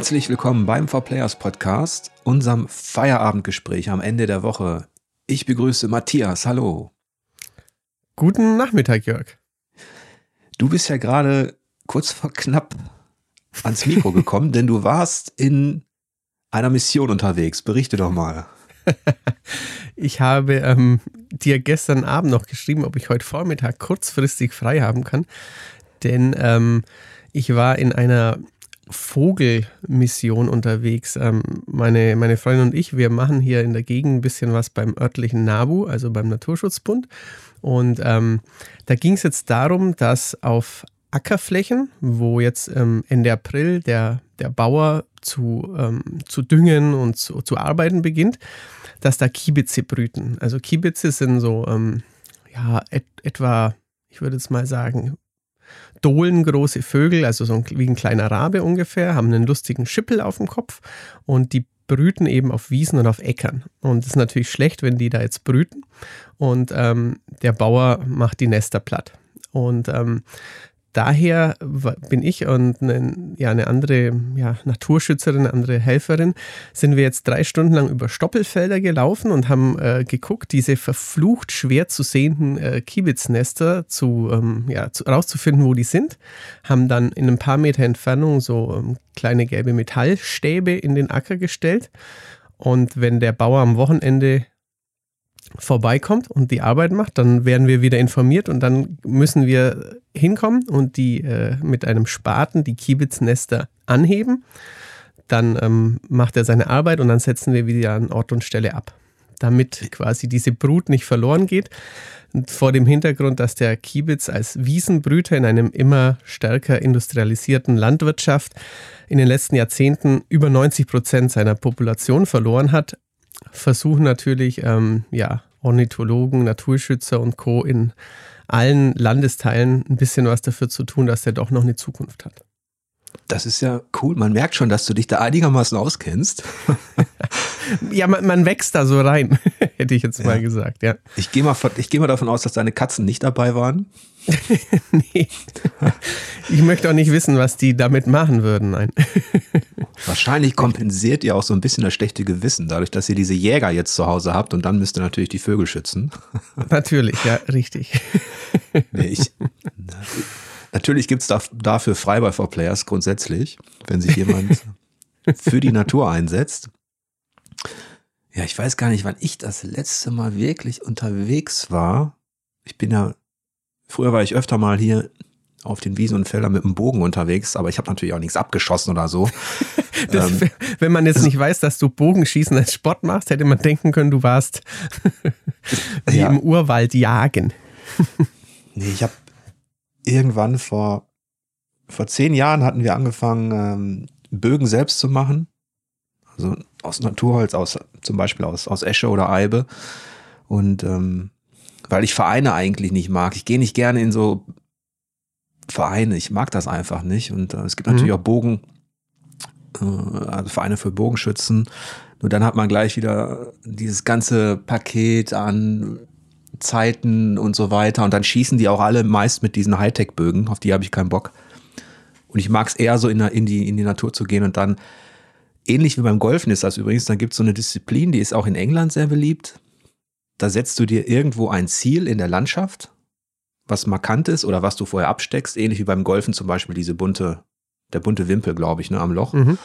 Herzlich willkommen beim For Players Podcast, unserem Feierabendgespräch am Ende der Woche. Ich begrüße Matthias. Hallo. Guten Nachmittag, Jörg. Du bist ja gerade kurz vor knapp ans Mikro gekommen, denn du warst in einer Mission unterwegs. Berichte doch mal. ich habe ähm, dir gestern Abend noch geschrieben, ob ich heute Vormittag kurzfristig frei haben kann. Denn ähm, ich war in einer Vogelmission unterwegs. Ähm, meine, meine Freundin und ich, wir machen hier in der Gegend ein bisschen was beim örtlichen NABU, also beim Naturschutzbund. Und ähm, da ging es jetzt darum, dass auf Ackerflächen, wo jetzt ähm, Ende April der, der Bauer zu, ähm, zu düngen und zu, zu arbeiten beginnt, dass da Kiebitze brüten. Also Kiebitze sind so ähm, ja, et, etwa, ich würde jetzt mal sagen, dohlengroße Vögel, also so ein, wie ein kleiner Rabe ungefähr, haben einen lustigen Schippel auf dem Kopf und die brüten eben auf Wiesen und auf Äckern. Und es ist natürlich schlecht, wenn die da jetzt brüten und ähm, der Bauer macht die Nester platt. Und ähm, daher bin ich und eine, ja, eine andere ja, Naturschützerin, eine andere Helferin, sind wir jetzt drei Stunden lang über Stoppelfelder gelaufen und haben äh, geguckt, diese verflucht schwer zu sehenden äh, Kiebitzennester zu, ähm, ja, zu, rauszufinden, wo die sind. Haben dann in ein paar Meter Entfernung so ähm, kleine gelbe Metallstäbe in den Acker gestellt. Und wenn der Bauer am Wochenende vorbeikommt und die Arbeit macht, dann werden wir wieder informiert und dann müssen wir hinkommen und die äh, mit einem Spaten die Kiebitznester anheben. Dann ähm, macht er seine Arbeit und dann setzen wir wieder an Ort und Stelle ab, damit quasi diese Brut nicht verloren geht. Und vor dem Hintergrund, dass der Kiebitz als Wiesenbrüter in einem immer stärker industrialisierten Landwirtschaft in den letzten Jahrzehnten über 90 Prozent seiner Population verloren hat, versuchen natürlich ähm, ja, Ornithologen, Naturschützer und Co. in allen Landesteilen ein bisschen was dafür zu tun, dass der doch noch eine Zukunft hat. Das ist ja cool. Man merkt schon, dass du dich da einigermaßen auskennst. ja, man, man, wächst da so rein, hätte ich jetzt ja. mal gesagt, ja. Ich gehe mal, geh mal davon aus, dass deine Katzen nicht dabei waren. nee. Ich möchte auch nicht wissen, was die damit machen würden, nein. Wahrscheinlich kompensiert ihr auch so ein bisschen das schlechte Gewissen, dadurch, dass ihr diese Jäger jetzt zu Hause habt und dann müsst ihr natürlich die Vögel schützen. Natürlich, ja, richtig. Nee, ich, natürlich gibt es da, dafür frei bei 4Players grundsätzlich, wenn sich jemand für die Natur einsetzt. Ja, ich weiß gar nicht, wann ich das letzte Mal wirklich unterwegs war. Ich bin ja, früher war ich öfter mal hier auf den Wiesen und Feldern mit dem Bogen unterwegs, aber ich habe natürlich auch nichts abgeschossen oder so. Das, ähm, wenn man jetzt nicht weiß, dass du Bogenschießen als Sport machst, hätte man denken können, du warst wie ja. im Urwald jagen. nee, ich habe irgendwann vor, vor zehn Jahren hatten wir angefangen, ähm, Bögen selbst zu machen. Also aus Naturholz, aus, zum Beispiel aus, aus Esche oder Eibe. Und ähm, weil ich Vereine eigentlich nicht mag. Ich gehe nicht gerne in so Vereine. Ich mag das einfach nicht. Und äh, es gibt natürlich mhm. auch Bogen, äh, also Vereine für Bogenschützen. Nur dann hat man gleich wieder dieses ganze Paket an Zeiten und so weiter. Und dann schießen die auch alle meist mit diesen Hightech-Bögen. Auf die habe ich keinen Bock. Und ich mag es eher so in, in, die, in die Natur zu gehen und dann, ähnlich wie beim Golfen ist das übrigens, dann gibt es so eine Disziplin, die ist auch in England sehr beliebt. Da setzt du dir irgendwo ein Ziel in der Landschaft was markant ist oder was du vorher absteckst, ähnlich wie beim Golfen zum Beispiel diese bunte, der bunte Wimpel, glaube ich, ne, am Loch. Mhm.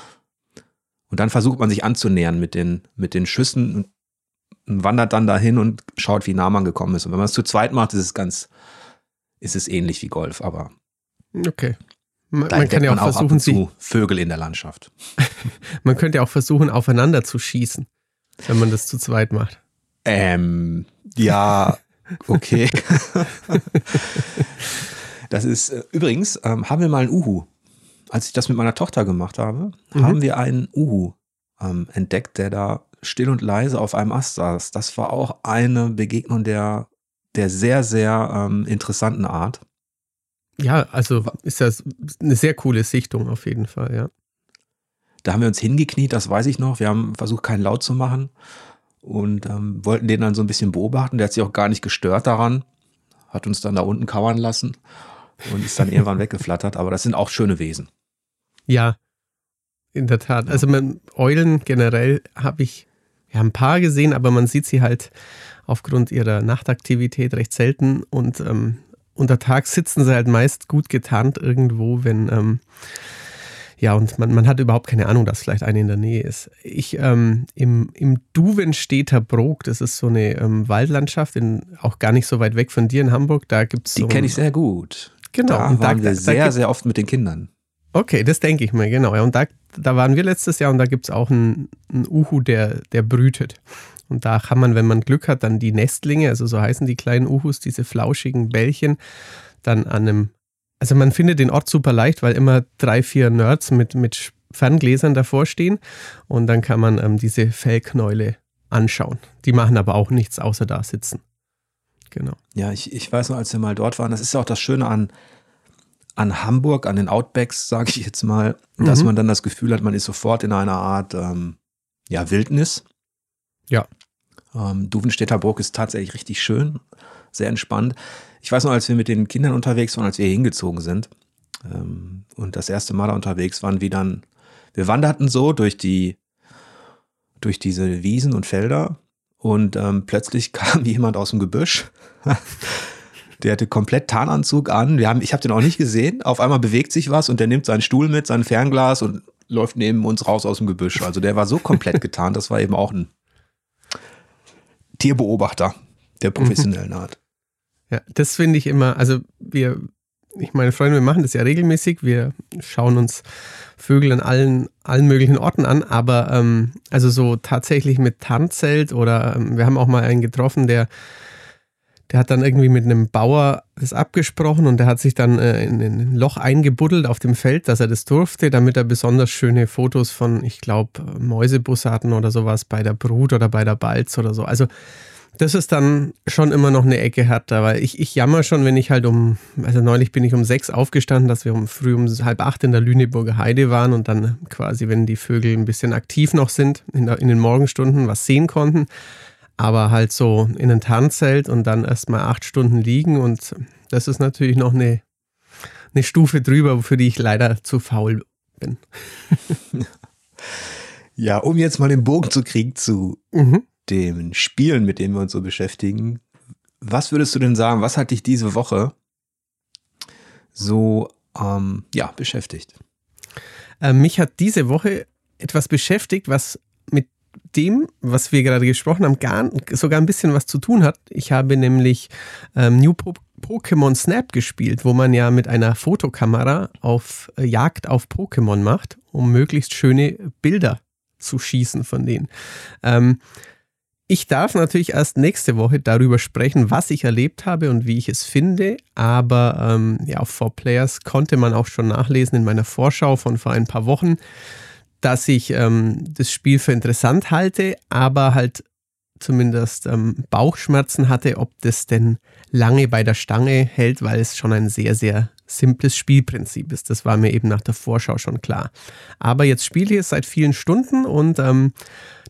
Und dann versucht man sich anzunähern mit den, mit den Schüssen und wandert dann dahin und schaut, wie nah man gekommen ist. Und wenn man es zu zweit macht, ist es ganz, ist es ähnlich wie Golf, aber. Okay. Man, man kann ja auch versuchen, sie Vögel in der Landschaft. man könnte ja auch versuchen, aufeinander zu schießen, wenn man das zu zweit macht. Ähm, ja, Okay. das ist äh, übrigens, ähm, haben wir mal einen Uhu. Als ich das mit meiner Tochter gemacht habe, mhm. haben wir einen Uhu ähm, entdeckt, der da still und leise auf einem Ast saß. Das war auch eine Begegnung der, der sehr, sehr ähm, interessanten Art. Ja, also ist das eine sehr coole Sichtung auf jeden Fall, ja. Da haben wir uns hingekniet, das weiß ich noch. Wir haben versucht, keinen Laut zu machen und ähm, wollten den dann so ein bisschen beobachten. Der hat sich auch gar nicht gestört daran, hat uns dann da unten kauern lassen und ist dann irgendwann weggeflattert. Aber das sind auch schöne Wesen. Ja, in der Tat. Also man, Eulen generell habe ich ja ein paar gesehen, aber man sieht sie halt aufgrund ihrer Nachtaktivität recht selten und ähm, unter Tag sitzen sie halt meist gut getarnt irgendwo, wenn ähm, ja, und man, man hat überhaupt keine Ahnung, dass vielleicht eine in der Nähe ist. Ich, ähm, im, im Duvenstädter Brok, das ist so eine ähm, Waldlandschaft, in, auch gar nicht so weit weg von dir in Hamburg, da gibt es Die so kenne ich sehr gut. Genau. Da und waren da, wir da, sehr, da sehr oft mit den Kindern. Okay, das denke ich mir, genau. Ja, und da, da waren wir letztes Jahr und da gibt es auch einen, einen Uhu, der, der brütet. Und da kann man, wenn man Glück hat, dann die Nestlinge, also so heißen die kleinen Uhus, diese flauschigen Bällchen, dann an einem also man findet den Ort super leicht, weil immer drei, vier Nerds mit, mit Ferngläsern davor stehen und dann kann man ähm, diese Fellknäule anschauen. Die machen aber auch nichts außer da sitzen. Genau. Ja, ich, ich weiß noch, als wir mal dort waren, das ist ja auch das Schöne an, an Hamburg, an den Outbacks, sage ich jetzt mal, dass Mhm. man dann das Gefühl hat, man ist sofort in einer Art ähm, ja, Wildnis. Ja. Ähm, Duvenstädter Burg ist tatsächlich richtig schön, sehr entspannt. Ich weiß noch, als wir mit den Kindern unterwegs waren, als wir hingezogen sind ähm, und das erste Mal da unterwegs waren, wie dann, wir wanderten so durch die, durch diese Wiesen und Felder und ähm, plötzlich kam jemand aus dem Gebüsch. Der hatte komplett Tarnanzug an. Wir haben, ich habe den auch nicht gesehen. Auf einmal bewegt sich was und der nimmt seinen Stuhl mit, sein Fernglas und läuft neben uns raus aus dem Gebüsch. Also der war so komplett getarnt. Das war eben auch ein Tierbeobachter der professionellen Art. Ja, das finde ich immer, also wir, ich meine Freunde, wir machen das ja regelmäßig. Wir schauen uns Vögel an allen, allen möglichen Orten an, aber ähm, also so tatsächlich mit Tarnzelt oder ähm, wir haben auch mal einen getroffen, der der hat dann irgendwie mit einem Bauer das abgesprochen und der hat sich dann äh, in, in ein Loch eingebuddelt auf dem Feld, dass er das durfte, damit er besonders schöne Fotos von, ich glaube, Mäusebussarden oder sowas bei der Brut oder bei der Balz oder so. Also das ist dann schon immer noch eine Ecke härter, weil ich, ich jammer schon, wenn ich halt um, also neulich bin ich um sechs aufgestanden, dass wir um früh um halb acht in der Lüneburger Heide waren und dann quasi, wenn die Vögel ein bisschen aktiv noch sind, in, der, in den Morgenstunden was sehen konnten. Aber halt so in ein Tarnzelt und dann erstmal acht Stunden liegen und das ist natürlich noch eine, eine Stufe drüber, für die ich leider zu faul bin. Ja, um jetzt mal den Bogen zu kriegen zu Mhm. Den Spielen, mit denen wir uns so beschäftigen. Was würdest du denn sagen, was hat dich diese Woche so ähm, ja, beschäftigt? Äh, mich hat diese Woche etwas beschäftigt, was mit dem, was wir gerade gesprochen haben, gar, sogar ein bisschen was zu tun hat. Ich habe nämlich ähm, New po Pokémon Snap gespielt, wo man ja mit einer Fotokamera auf äh, Jagd auf Pokémon macht, um möglichst schöne Bilder zu schießen von denen. Ähm, ich darf natürlich erst nächste Woche darüber sprechen, was ich erlebt habe und wie ich es finde. Aber ähm, ja, auf 4Players konnte man auch schon nachlesen in meiner Vorschau von vor ein paar Wochen, dass ich ähm, das Spiel für interessant halte, aber halt zumindest ähm, Bauchschmerzen hatte, ob das denn lange bei der Stange hält, weil es schon ein sehr, sehr simples Spielprinzip ist. Das war mir eben nach der Vorschau schon klar. Aber jetzt spiele ich es seit vielen Stunden und ähm,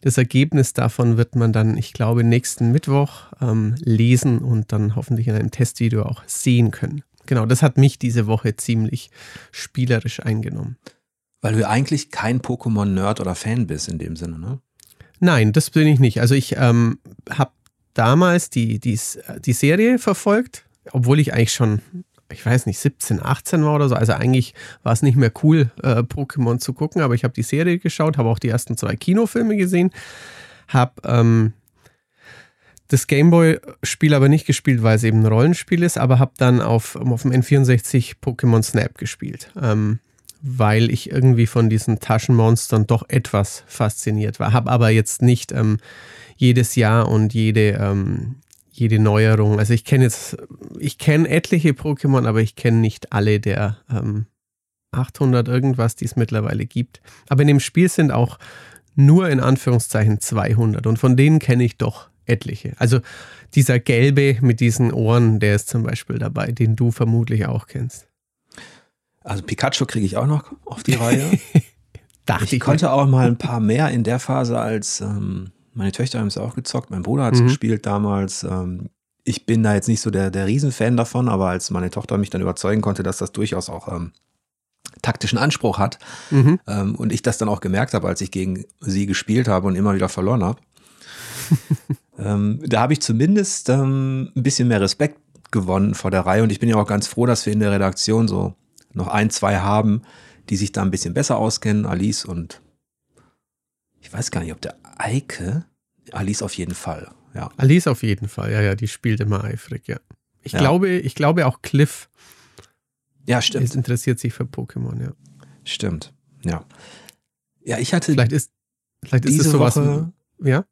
das Ergebnis davon wird man dann, ich glaube, nächsten Mittwoch ähm, lesen und dann hoffentlich in einem Testvideo auch sehen können. Genau, das hat mich diese Woche ziemlich spielerisch eingenommen. Weil du ja eigentlich kein Pokémon-Nerd oder Fan bist in dem Sinne, ne? Nein, das bin ich nicht. Also ich ähm, habe damals die, die, die Serie verfolgt, obwohl ich eigentlich schon, ich weiß nicht, 17, 18 war oder so. Also eigentlich war es nicht mehr cool, äh, Pokémon zu gucken, aber ich habe die Serie geschaut, habe auch die ersten zwei Kinofilme gesehen, habe ähm, das Gameboy-Spiel aber nicht gespielt, weil es eben ein Rollenspiel ist, aber habe dann auf, auf dem N64 Pokémon Snap gespielt. Ähm, weil ich irgendwie von diesen Taschenmonstern doch etwas fasziniert war. Habe aber jetzt nicht ähm, jedes Jahr und jede, ähm, jede Neuerung. Also ich kenne jetzt, ich kenne etliche Pokémon, aber ich kenne nicht alle der ähm, 800 irgendwas, die es mittlerweile gibt. Aber in dem Spiel sind auch nur in Anführungszeichen 200 und von denen kenne ich doch etliche. Also dieser gelbe mit diesen Ohren, der ist zum Beispiel dabei, den du vermutlich auch kennst. Also Pikachu kriege ich auch noch auf die Reihe. Dachte ich konnte auch mal ein paar mehr in der Phase, als ähm, meine Töchter haben es auch gezockt, mein Bruder hat es Mhm. gespielt damals. Ähm, ich bin da jetzt nicht so der, der Riesenfan davon, aber als meine Tochter mich dann überzeugen konnte, dass das durchaus auch ähm, taktischen Anspruch hat. Mhm. Ähm, und ich das dann auch gemerkt habe, als ich gegen sie gespielt habe und immer wieder verloren habe. ähm, da habe ich zumindest ähm, ein bisschen mehr Respekt gewonnen vor der Reihe und ich bin ja auch ganz froh, dass wir in der Redaktion so noch ein, zwei haben, die sich da ein bisschen besser auskennen, Alice und ich weiß gar nicht, ob der Eike, Alice auf jeden Fall, ja. Alice auf jeden Fall, ja, ja, die spielt immer eifrig, ja. Ich ja. glaube, ich glaube auch Cliff. Ja, stimmt. Es interessiert sich für Pokémon, ja. Stimmt, ja. Ja, ich hatte. Vielleicht ist, vielleicht ist es sowas. Woche ja.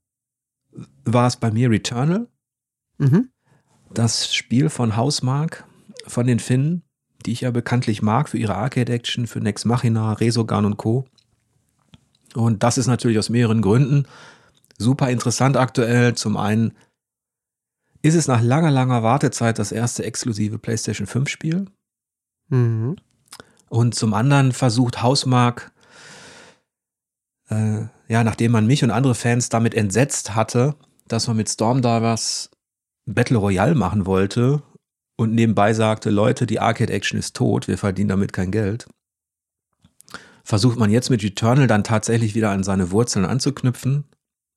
War es bei mir Returnal? Mhm. Das Spiel von Hausmark, von den Finnen, die ich ja bekanntlich mag für ihre Arcade-Action, für Nex Machina, Resogun und Co. Und das ist natürlich aus mehreren Gründen super interessant aktuell. Zum einen ist es nach langer, langer Wartezeit das erste exklusive PlayStation 5 Spiel. Mhm. Und zum anderen versucht Hausmark, äh, ja, nachdem man mich und andere Fans damit entsetzt hatte, dass man mit Stormdivers Battle Royale machen wollte und nebenbei sagte, Leute, die Arcade Action ist tot, wir verdienen damit kein Geld, versucht man jetzt mit Returnal dann tatsächlich wieder an seine Wurzeln anzuknüpfen.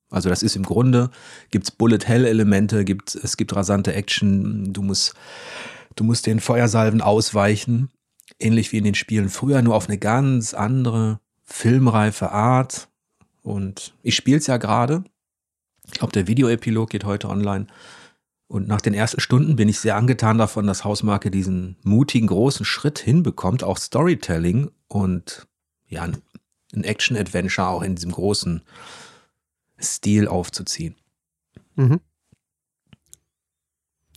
Also das ist im Grunde, gibt's Bullet Hell Elemente, gibt, es gibt rasante Action, du musst, du musst den Feuersalven ausweichen, ähnlich wie in den Spielen früher, nur auf eine ganz andere filmreife Art. Und ich spiele es ja gerade. Ich glaube, der Videoepilog geht heute online. Und nach den ersten Stunden bin ich sehr angetan davon, dass Hausmarke diesen mutigen großen Schritt hinbekommt, auch Storytelling und ja, ein Action-Adventure auch in diesem großen Stil aufzuziehen. Mhm.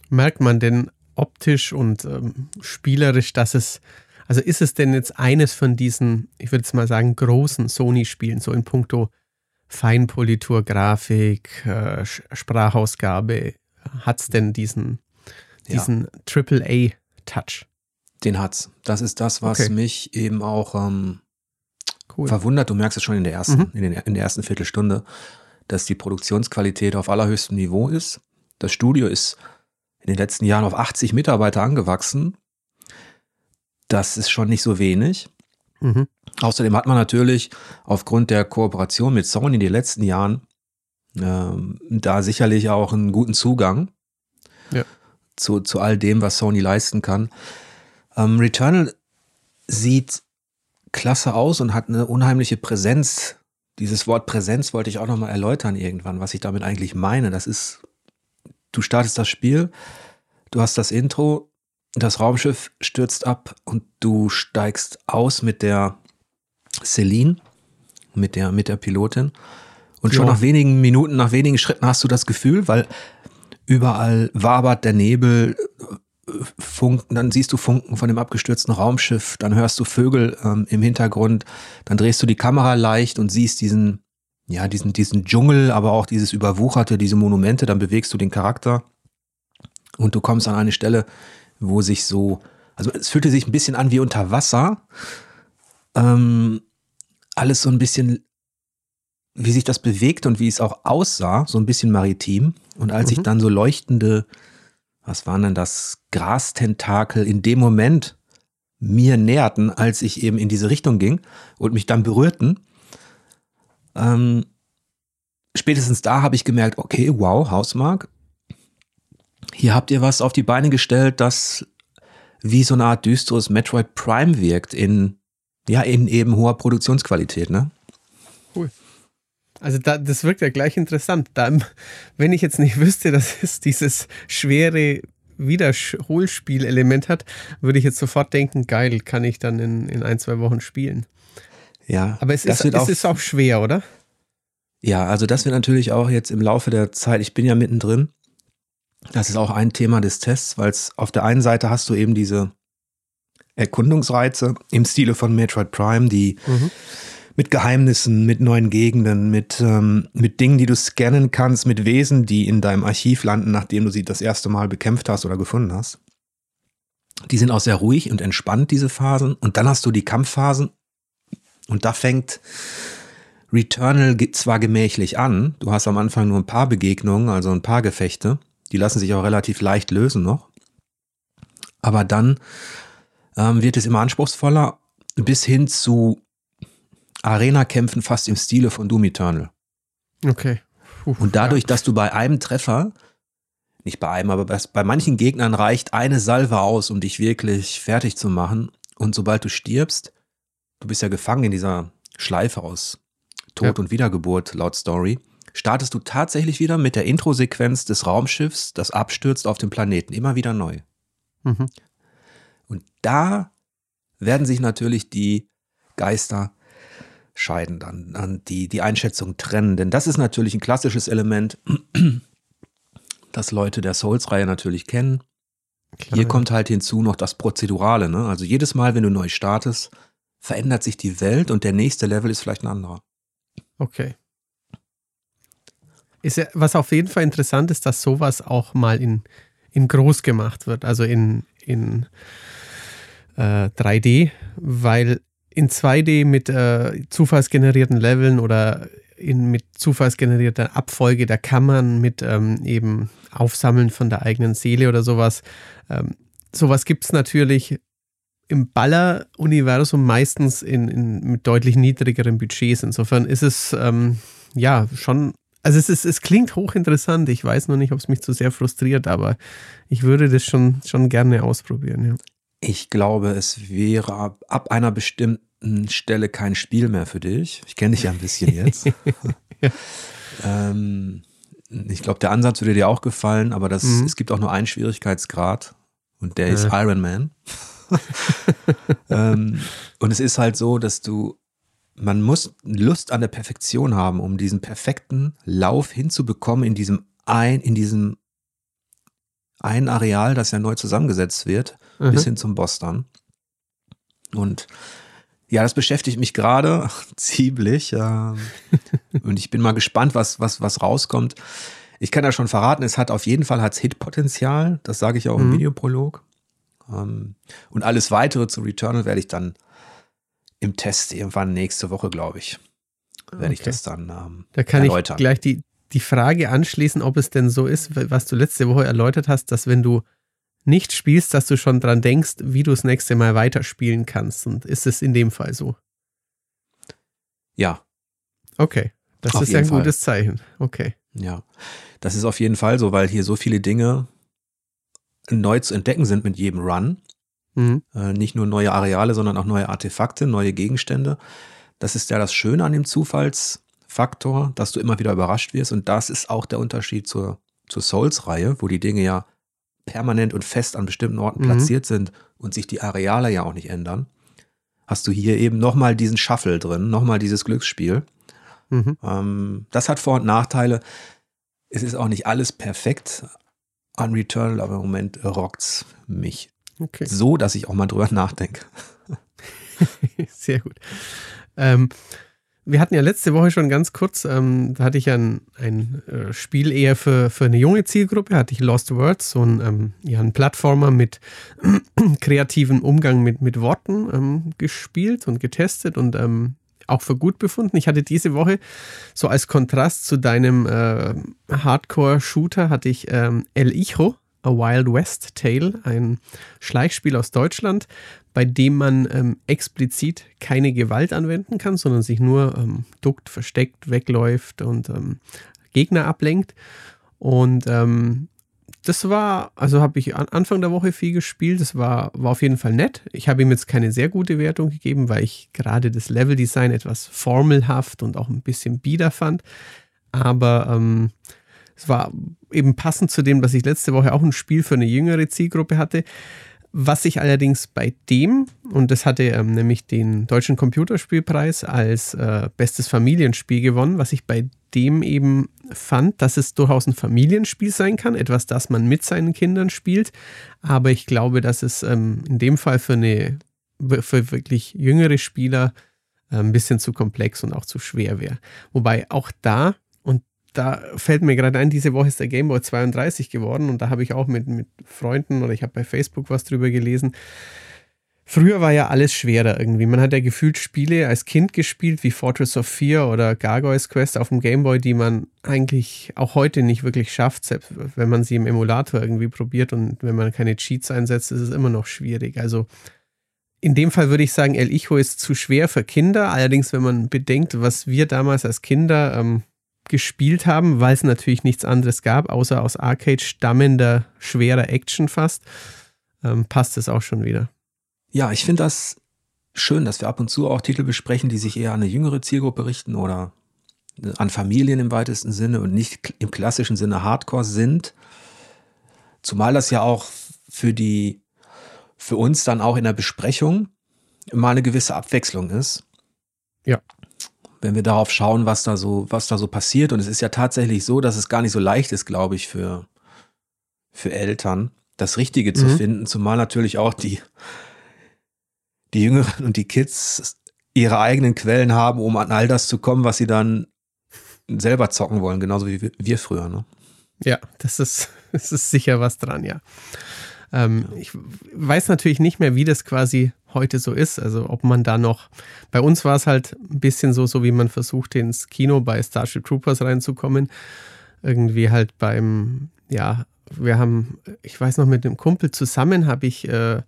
Merkt man denn optisch und ähm, spielerisch, dass es, also ist es denn jetzt eines von diesen, ich würde jetzt mal sagen, großen Sony-Spielen, so in puncto Feinpolitur, Grafik, äh, Sprachausgabe, hat es denn diesen, diesen ja. AAA-Touch? Den hat's. Das ist das, was okay. mich eben auch ähm, cool. verwundert. Du merkst es schon in der ersten, mhm. in, den, in der ersten Viertelstunde, dass die Produktionsqualität auf allerhöchstem Niveau ist. Das Studio ist in den letzten Jahren auf 80 Mitarbeiter angewachsen. Das ist schon nicht so wenig. Mhm. Außerdem hat man natürlich aufgrund der Kooperation mit Sony in den letzten Jahren ähm, da sicherlich auch einen guten Zugang ja. zu, zu all dem, was Sony leisten kann. Ähm, Returnal sieht klasse aus und hat eine unheimliche Präsenz. Dieses Wort Präsenz wollte ich auch nochmal erläutern irgendwann, was ich damit eigentlich meine. Das ist, du startest das Spiel, du hast das Intro, das Raumschiff stürzt ab und du steigst aus mit der Celine, mit der, mit der Pilotin und schon ja. nach wenigen Minuten, nach wenigen Schritten hast du das Gefühl, weil überall wabert der Nebel, Funken, dann siehst du Funken von dem abgestürzten Raumschiff, dann hörst du Vögel ähm, im Hintergrund, dann drehst du die Kamera leicht und siehst diesen, ja, diesen, diesen Dschungel, aber auch dieses Überwucherte, diese Monumente, dann bewegst du den Charakter und du kommst an eine Stelle, wo sich so, also es fühlte sich ein bisschen an wie unter Wasser, ähm, alles so ein bisschen wie sich das bewegt und wie es auch aussah, so ein bisschen maritim. Und als mhm. ich dann so leuchtende, was waren denn das, Grastentakel in dem Moment mir näherten, als ich eben in diese Richtung ging und mich dann berührten, ähm, spätestens da habe ich gemerkt, okay, wow, Hausmark, hier habt ihr was auf die Beine gestellt, das wie so eine Art düsteres Metroid Prime wirkt in, ja, in eben hoher Produktionsqualität, ne? Also da, das wirkt ja gleich interessant. Da, wenn ich jetzt nicht wüsste, dass es dieses schwere Wiederholspielelement hat, würde ich jetzt sofort denken, geil, kann ich dann in, in ein, zwei Wochen spielen. Ja. Aber es, ist, es auch, ist auch schwer, oder? Ja, also das wird natürlich auch jetzt im Laufe der Zeit, ich bin ja mittendrin, das ist auch ein Thema des Tests, weil es auf der einen Seite hast du eben diese Erkundungsreize im Stile von Metroid Prime, die mhm mit Geheimnissen, mit neuen Gegenden, mit, ähm, mit Dingen, die du scannen kannst, mit Wesen, die in deinem Archiv landen, nachdem du sie das erste Mal bekämpft hast oder gefunden hast. Die sind auch sehr ruhig und entspannt, diese Phasen. Und dann hast du die Kampfphasen. Und da fängt Returnal zwar gemächlich an. Du hast am Anfang nur ein paar Begegnungen, also ein paar Gefechte. Die lassen sich auch relativ leicht lösen noch. Aber dann ähm, wird es immer anspruchsvoller bis hin zu Arena-Kämpfen fast im Stile von Doom Eternal. Okay. Puh, und dadurch, ja. dass du bei einem Treffer, nicht bei einem, aber bei manchen Gegnern reicht eine Salve aus, um dich wirklich fertig zu machen. Und sobald du stirbst, du bist ja gefangen in dieser Schleife aus Tod ja. und Wiedergeburt laut Story, startest du tatsächlich wieder mit der Intro-Sequenz des Raumschiffs, das abstürzt auf dem Planeten, immer wieder neu. Mhm. Und da werden sich natürlich die Geister scheiden dann, dann die, die Einschätzung trennen. Denn das ist natürlich ein klassisches Element, das Leute der Souls-Reihe natürlich kennen. Klar, Hier kommt halt hinzu noch das Prozedurale. Ne? Also jedes Mal, wenn du neu startest, verändert sich die Welt und der nächste Level ist vielleicht ein anderer. Okay. Ist ja, was auf jeden Fall interessant ist, dass sowas auch mal in, in groß gemacht wird, also in, in äh, 3D, weil in 2D mit äh, zufallsgenerierten Leveln oder in, mit zufallsgenerierter Abfolge der Kammern, mit ähm, eben Aufsammeln von der eigenen Seele oder sowas. Ähm, sowas gibt es natürlich im Baller-Universum meistens in, in, mit deutlich niedrigeren Budgets. Insofern ist es ähm, ja schon, also es, ist, es klingt hochinteressant. Ich weiß noch nicht, ob es mich zu sehr frustriert, aber ich würde das schon, schon gerne ausprobieren. Ja. Ich glaube, es wäre ab, einer bestimmten Stelle kein Spiel mehr für dich. Ich kenne dich ja ein bisschen jetzt. ja. ähm, ich glaube, der Ansatz würde dir auch gefallen, aber das, mhm. es gibt auch nur einen Schwierigkeitsgrad und der ist Iron Man. ähm, und es ist halt so, dass du, man muss Lust an der Perfektion haben, um diesen perfekten Lauf hinzubekommen in diesem ein, in diesem ein Areal, das ja neu zusammengesetzt wird, mhm. bis hin zum Boss dann. Und ja, das beschäftigt mich gerade ziemlich. Äh, und ich bin mal gespannt, was, was, was rauskommt. Ich kann ja schon verraten, es hat auf jeden Fall hat's Hitpotenzial. Das sage ich auch im mhm. Videoprolog. Ähm, und alles weitere zu Returnal werde ich dann im Test irgendwann nächste Woche, glaube ich, werde okay. ich das dann ähm, Da kann erläutern. ich gleich die, die Frage anschließen, ob es denn so ist, was du letzte Woche erläutert hast, dass wenn du nicht spielst, dass du schon dran denkst, wie du das nächste Mal weiterspielen kannst. Und ist es in dem Fall so? Ja. Okay. Das auf ist ein Fall. gutes Zeichen. Okay. Ja. Das ist auf jeden Fall so, weil hier so viele Dinge neu zu entdecken sind mit jedem Run. Mhm. Äh, nicht nur neue Areale, sondern auch neue Artefakte, neue Gegenstände. Das ist ja das Schöne an dem Zufalls, Faktor, dass du immer wieder überrascht wirst. Und das ist auch der Unterschied zur, zur Souls-Reihe, wo die Dinge ja permanent und fest an bestimmten Orten mhm. platziert sind und sich die Areale ja auch nicht ändern. Hast du hier eben nochmal diesen Shuffle drin, nochmal dieses Glücksspiel. Mhm. Ähm, das hat Vor- und Nachteile. Es ist auch nicht alles perfekt an Returnal, aber im Moment rockt's mich. Okay. So, dass ich auch mal drüber nachdenke. Sehr gut. Ähm, wir hatten ja letzte Woche schon ganz kurz, ähm, da hatte ich ein, ein äh, Spiel eher für, für eine junge Zielgruppe, hatte ich Lost Words, so ein, ähm, ja, ein Plattformer mit kreativem Umgang mit, mit Worten ähm, gespielt und getestet und ähm, auch für gut befunden. Ich hatte diese Woche so als Kontrast zu deinem äh, Hardcore-Shooter hatte ich ähm, El Hijo, A Wild West Tale, ein Schleichspiel aus Deutschland, bei dem man ähm, explizit keine Gewalt anwenden kann, sondern sich nur ähm, duckt, versteckt, wegläuft und ähm, Gegner ablenkt. Und ähm, das war, also habe ich an Anfang der Woche viel gespielt. Das war, war auf jeden Fall nett. Ich habe ihm jetzt keine sehr gute Wertung gegeben, weil ich gerade das Leveldesign etwas formelhaft und auch ein bisschen bieder fand. Aber ähm, es war eben passend zu dem, dass ich letzte Woche auch ein Spiel für eine jüngere Zielgruppe hatte. Was ich allerdings bei dem, und das hatte ähm, nämlich den Deutschen Computerspielpreis als äh, bestes Familienspiel gewonnen, was ich bei dem eben fand, dass es durchaus ein Familienspiel sein kann, etwas, das man mit seinen Kindern spielt. Aber ich glaube, dass es ähm, in dem Fall für, eine, für wirklich jüngere Spieler äh, ein bisschen zu komplex und auch zu schwer wäre. Wobei auch da da fällt mir gerade ein, diese Woche ist der Gameboy 32 geworden und da habe ich auch mit, mit Freunden oder ich habe bei Facebook was drüber gelesen. Früher war ja alles schwerer irgendwie. Man hat ja gefühlt Spiele als Kind gespielt, wie Fortress of Fear oder Gargoyles Quest auf dem Gameboy, die man eigentlich auch heute nicht wirklich schafft, selbst wenn man sie im Emulator irgendwie probiert und wenn man keine Cheats einsetzt, ist es immer noch schwierig. Also in dem Fall würde ich sagen, El Hijo ist zu schwer für Kinder. Allerdings, wenn man bedenkt, was wir damals als Kinder ähm, gespielt haben, weil es natürlich nichts anderes gab, außer aus Arcade stammender, schwerer Action fast, ähm, passt es auch schon wieder. Ja, ich finde das schön, dass wir ab und zu auch Titel besprechen, die sich eher an eine jüngere Zielgruppe richten oder an Familien im weitesten Sinne und nicht im klassischen Sinne Hardcore sind. Zumal das ja auch für die, für uns dann auch in der Besprechung mal eine gewisse Abwechslung ist. Ja. Wenn wir darauf schauen, was da so, was da so passiert. Und es ist ja tatsächlich so, dass es gar nicht so leicht ist, glaube ich, für, für Eltern, das Richtige zu mhm. finden. Zumal natürlich auch die, die Jüngeren und die Kids ihre eigenen Quellen haben, um an all das zu kommen, was sie dann selber zocken wollen, genauso wie wir früher. Ne? Ja, das ist, das ist sicher was dran, ja. Ähm, ja. Ich weiß natürlich nicht mehr, wie das quasi heute so ist. Also ob man da noch, bei uns war es halt ein bisschen so, so wie man versucht, ins Kino bei Starship Troopers reinzukommen. Irgendwie halt beim, ja, wir haben, ich weiß noch, mit dem Kumpel zusammen habe ich äh,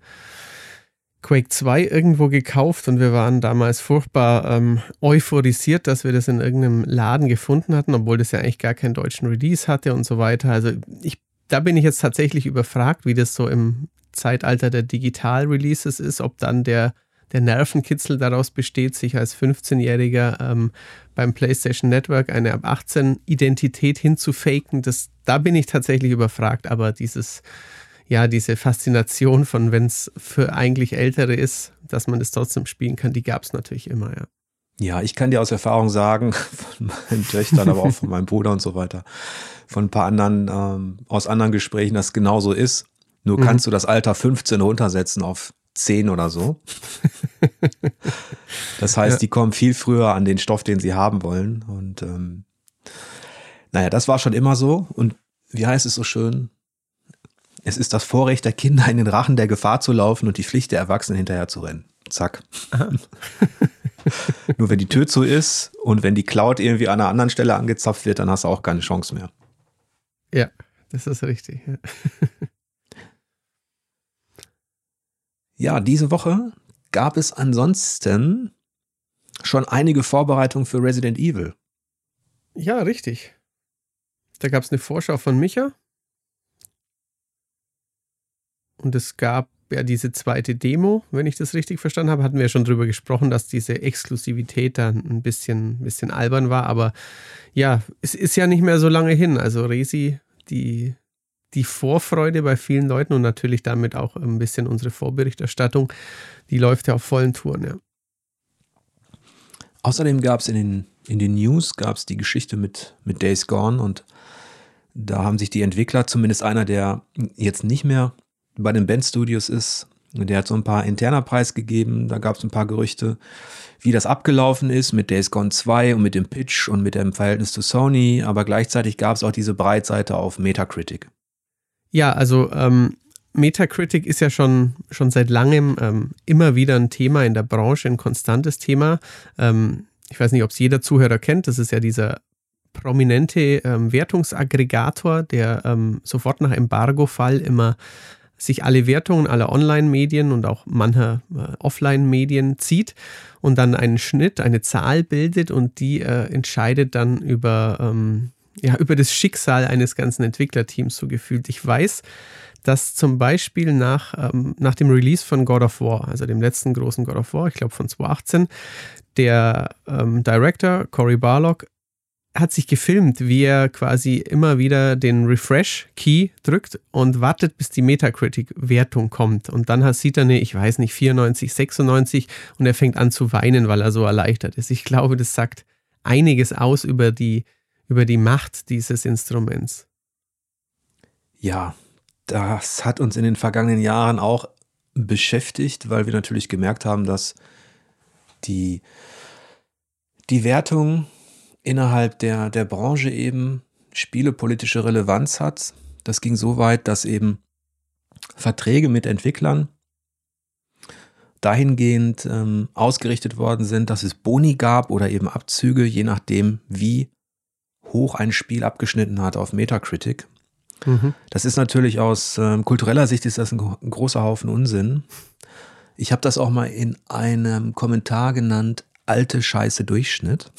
Quake 2 irgendwo gekauft und wir waren damals furchtbar ähm, euphorisiert, dass wir das in irgendeinem Laden gefunden hatten, obwohl das ja eigentlich gar keinen deutschen Release hatte und so weiter. Also ich, da bin ich jetzt tatsächlich überfragt, wie das so im Zeitalter der Digital-Releases ist, ob dann der, der Nervenkitzel daraus besteht, sich als 15-Jähriger ähm, beim PlayStation Network eine ab 18 Identität hinzufaken. Das, da bin ich tatsächlich überfragt, aber dieses ja, diese Faszination von, wenn es für eigentlich Ältere ist, dass man das trotzdem spielen kann, die gab es natürlich immer, ja. Ja, ich kann dir aus Erfahrung sagen, von meinen Töchtern, aber auch von meinem Bruder und so weiter, von ein paar anderen, ähm, aus anderen Gesprächen, dass es genauso ist. Nur mhm. kannst du das Alter 15 runtersetzen auf 10 oder so. das heißt, ja. die kommen viel früher an den Stoff, den sie haben wollen. Und ähm, naja, das war schon immer so. Und wie heißt es so schön? Es ist das Vorrecht der Kinder, in den Rachen der Gefahr zu laufen und die Pflicht der Erwachsenen hinterher zu rennen. Zack. Nur wenn die Tür zu ist und wenn die Cloud irgendwie an einer anderen Stelle angezapft wird, dann hast du auch keine Chance mehr. Ja, das ist richtig. Ja, ja diese Woche gab es ansonsten schon einige Vorbereitungen für Resident Evil. Ja, richtig. Da gab es eine Vorschau von Micha und es gab ja diese zweite Demo, wenn ich das richtig verstanden habe, hatten wir ja schon drüber gesprochen, dass diese Exklusivität dann ein bisschen, bisschen albern war. Aber ja, es ist ja nicht mehr so lange hin. Also Resi, die, die Vorfreude bei vielen Leuten und natürlich damit auch ein bisschen unsere Vorberichterstattung, die läuft ja auf vollen Touren, ja. Außerdem gab es in den, in den News gab's die Geschichte mit, mit Days Gone und da haben sich die Entwickler, zumindest einer, der jetzt nicht mehr bei den Bandstudios ist. Der hat so ein paar interner Preis gegeben. Da gab es ein paar Gerüchte, wie das abgelaufen ist mit Days Gone 2 und mit dem Pitch und mit dem Verhältnis zu Sony. Aber gleichzeitig gab es auch diese Breitseite auf Metacritic. Ja, also ähm, Metacritic ist ja schon, schon seit langem ähm, immer wieder ein Thema in der Branche, ein konstantes Thema. Ähm, ich weiß nicht, ob es jeder Zuhörer kennt. Das ist ja dieser prominente ähm, Wertungsaggregator, der ähm, sofort nach Embargo-Fall immer sich alle Wertungen aller Online-Medien und auch mancher äh, Offline-Medien zieht und dann einen Schnitt, eine Zahl bildet und die äh, entscheidet dann über, ähm, ja, über das Schicksal eines ganzen Entwicklerteams so gefühlt. Ich weiß, dass zum Beispiel nach, ähm, nach dem Release von God of War, also dem letzten großen God of War, ich glaube von 2018, der ähm, Director Cory Barlog hat sich gefilmt, wie er quasi immer wieder den Refresh-Key drückt und wartet, bis die Metacritic-Wertung kommt. Und dann sieht er eine, ich weiß nicht, 94, 96 und er fängt an zu weinen, weil er so erleichtert ist. Ich glaube, das sagt einiges aus über die, über die Macht dieses Instruments. Ja, das hat uns in den vergangenen Jahren auch beschäftigt, weil wir natürlich gemerkt haben, dass die, die Wertung innerhalb der, der Branche eben spielepolitische Relevanz hat. Das ging so weit, dass eben Verträge mit Entwicklern dahingehend ähm, ausgerichtet worden sind, dass es Boni gab oder eben Abzüge, je nachdem, wie hoch ein Spiel abgeschnitten hat auf Metacritic. Mhm. Das ist natürlich aus ähm, kultureller Sicht ist das ein, ein großer Haufen Unsinn. Ich habe das auch mal in einem Kommentar genannt, alte Scheiße Durchschnitt.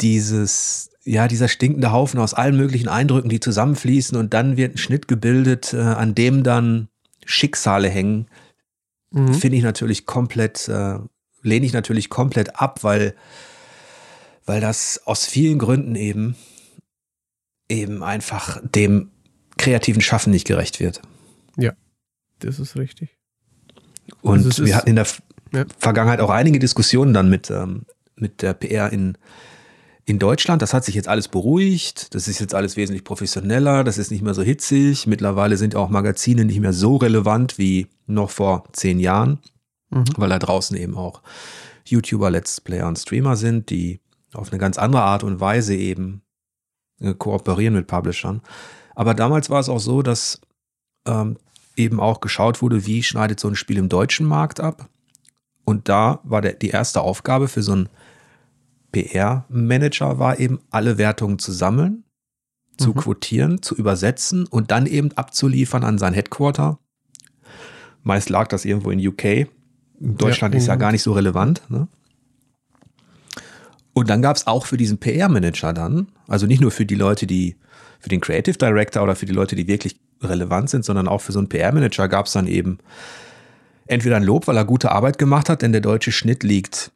Dieses, ja, dieser stinkende Haufen aus allen möglichen Eindrücken, die zusammenfließen und dann wird ein Schnitt gebildet, äh, an dem dann Schicksale hängen, mhm. finde ich natürlich komplett, äh, lehne ich natürlich komplett ab, weil, weil das aus vielen Gründen eben, eben einfach dem kreativen Schaffen nicht gerecht wird. Ja, das ist richtig. Und also wir hatten in der ja. Vergangenheit auch einige Diskussionen dann mit, ähm, mit der PR in, in Deutschland. Das hat sich jetzt alles beruhigt. Das ist jetzt alles wesentlich professioneller. Das ist nicht mehr so hitzig. Mittlerweile sind auch Magazine nicht mehr so relevant wie noch vor zehn Jahren, mhm. weil da draußen eben auch YouTuber, Let's Player und Streamer sind, die auf eine ganz andere Art und Weise eben äh, kooperieren mit Publishern. Aber damals war es auch so, dass ähm, eben auch geschaut wurde, wie schneidet so ein Spiel im deutschen Markt ab. Und da war der, die erste Aufgabe für so einen PR-Manager war eben, alle Wertungen zu sammeln, zu mhm. quotieren, zu übersetzen und dann eben abzuliefern an sein Headquarter. Meist lag das irgendwo in UK. In Deutschland ja, ist ja gar nicht so relevant. Ne? Und dann gab es auch für diesen PR-Manager dann, also nicht nur für die Leute, die, für den Creative Director oder für die Leute, die wirklich relevant sind, sondern auch für so einen PR-Manager gab es dann eben entweder ein Lob, weil er gute Arbeit gemacht hat, denn der deutsche Schnitt liegt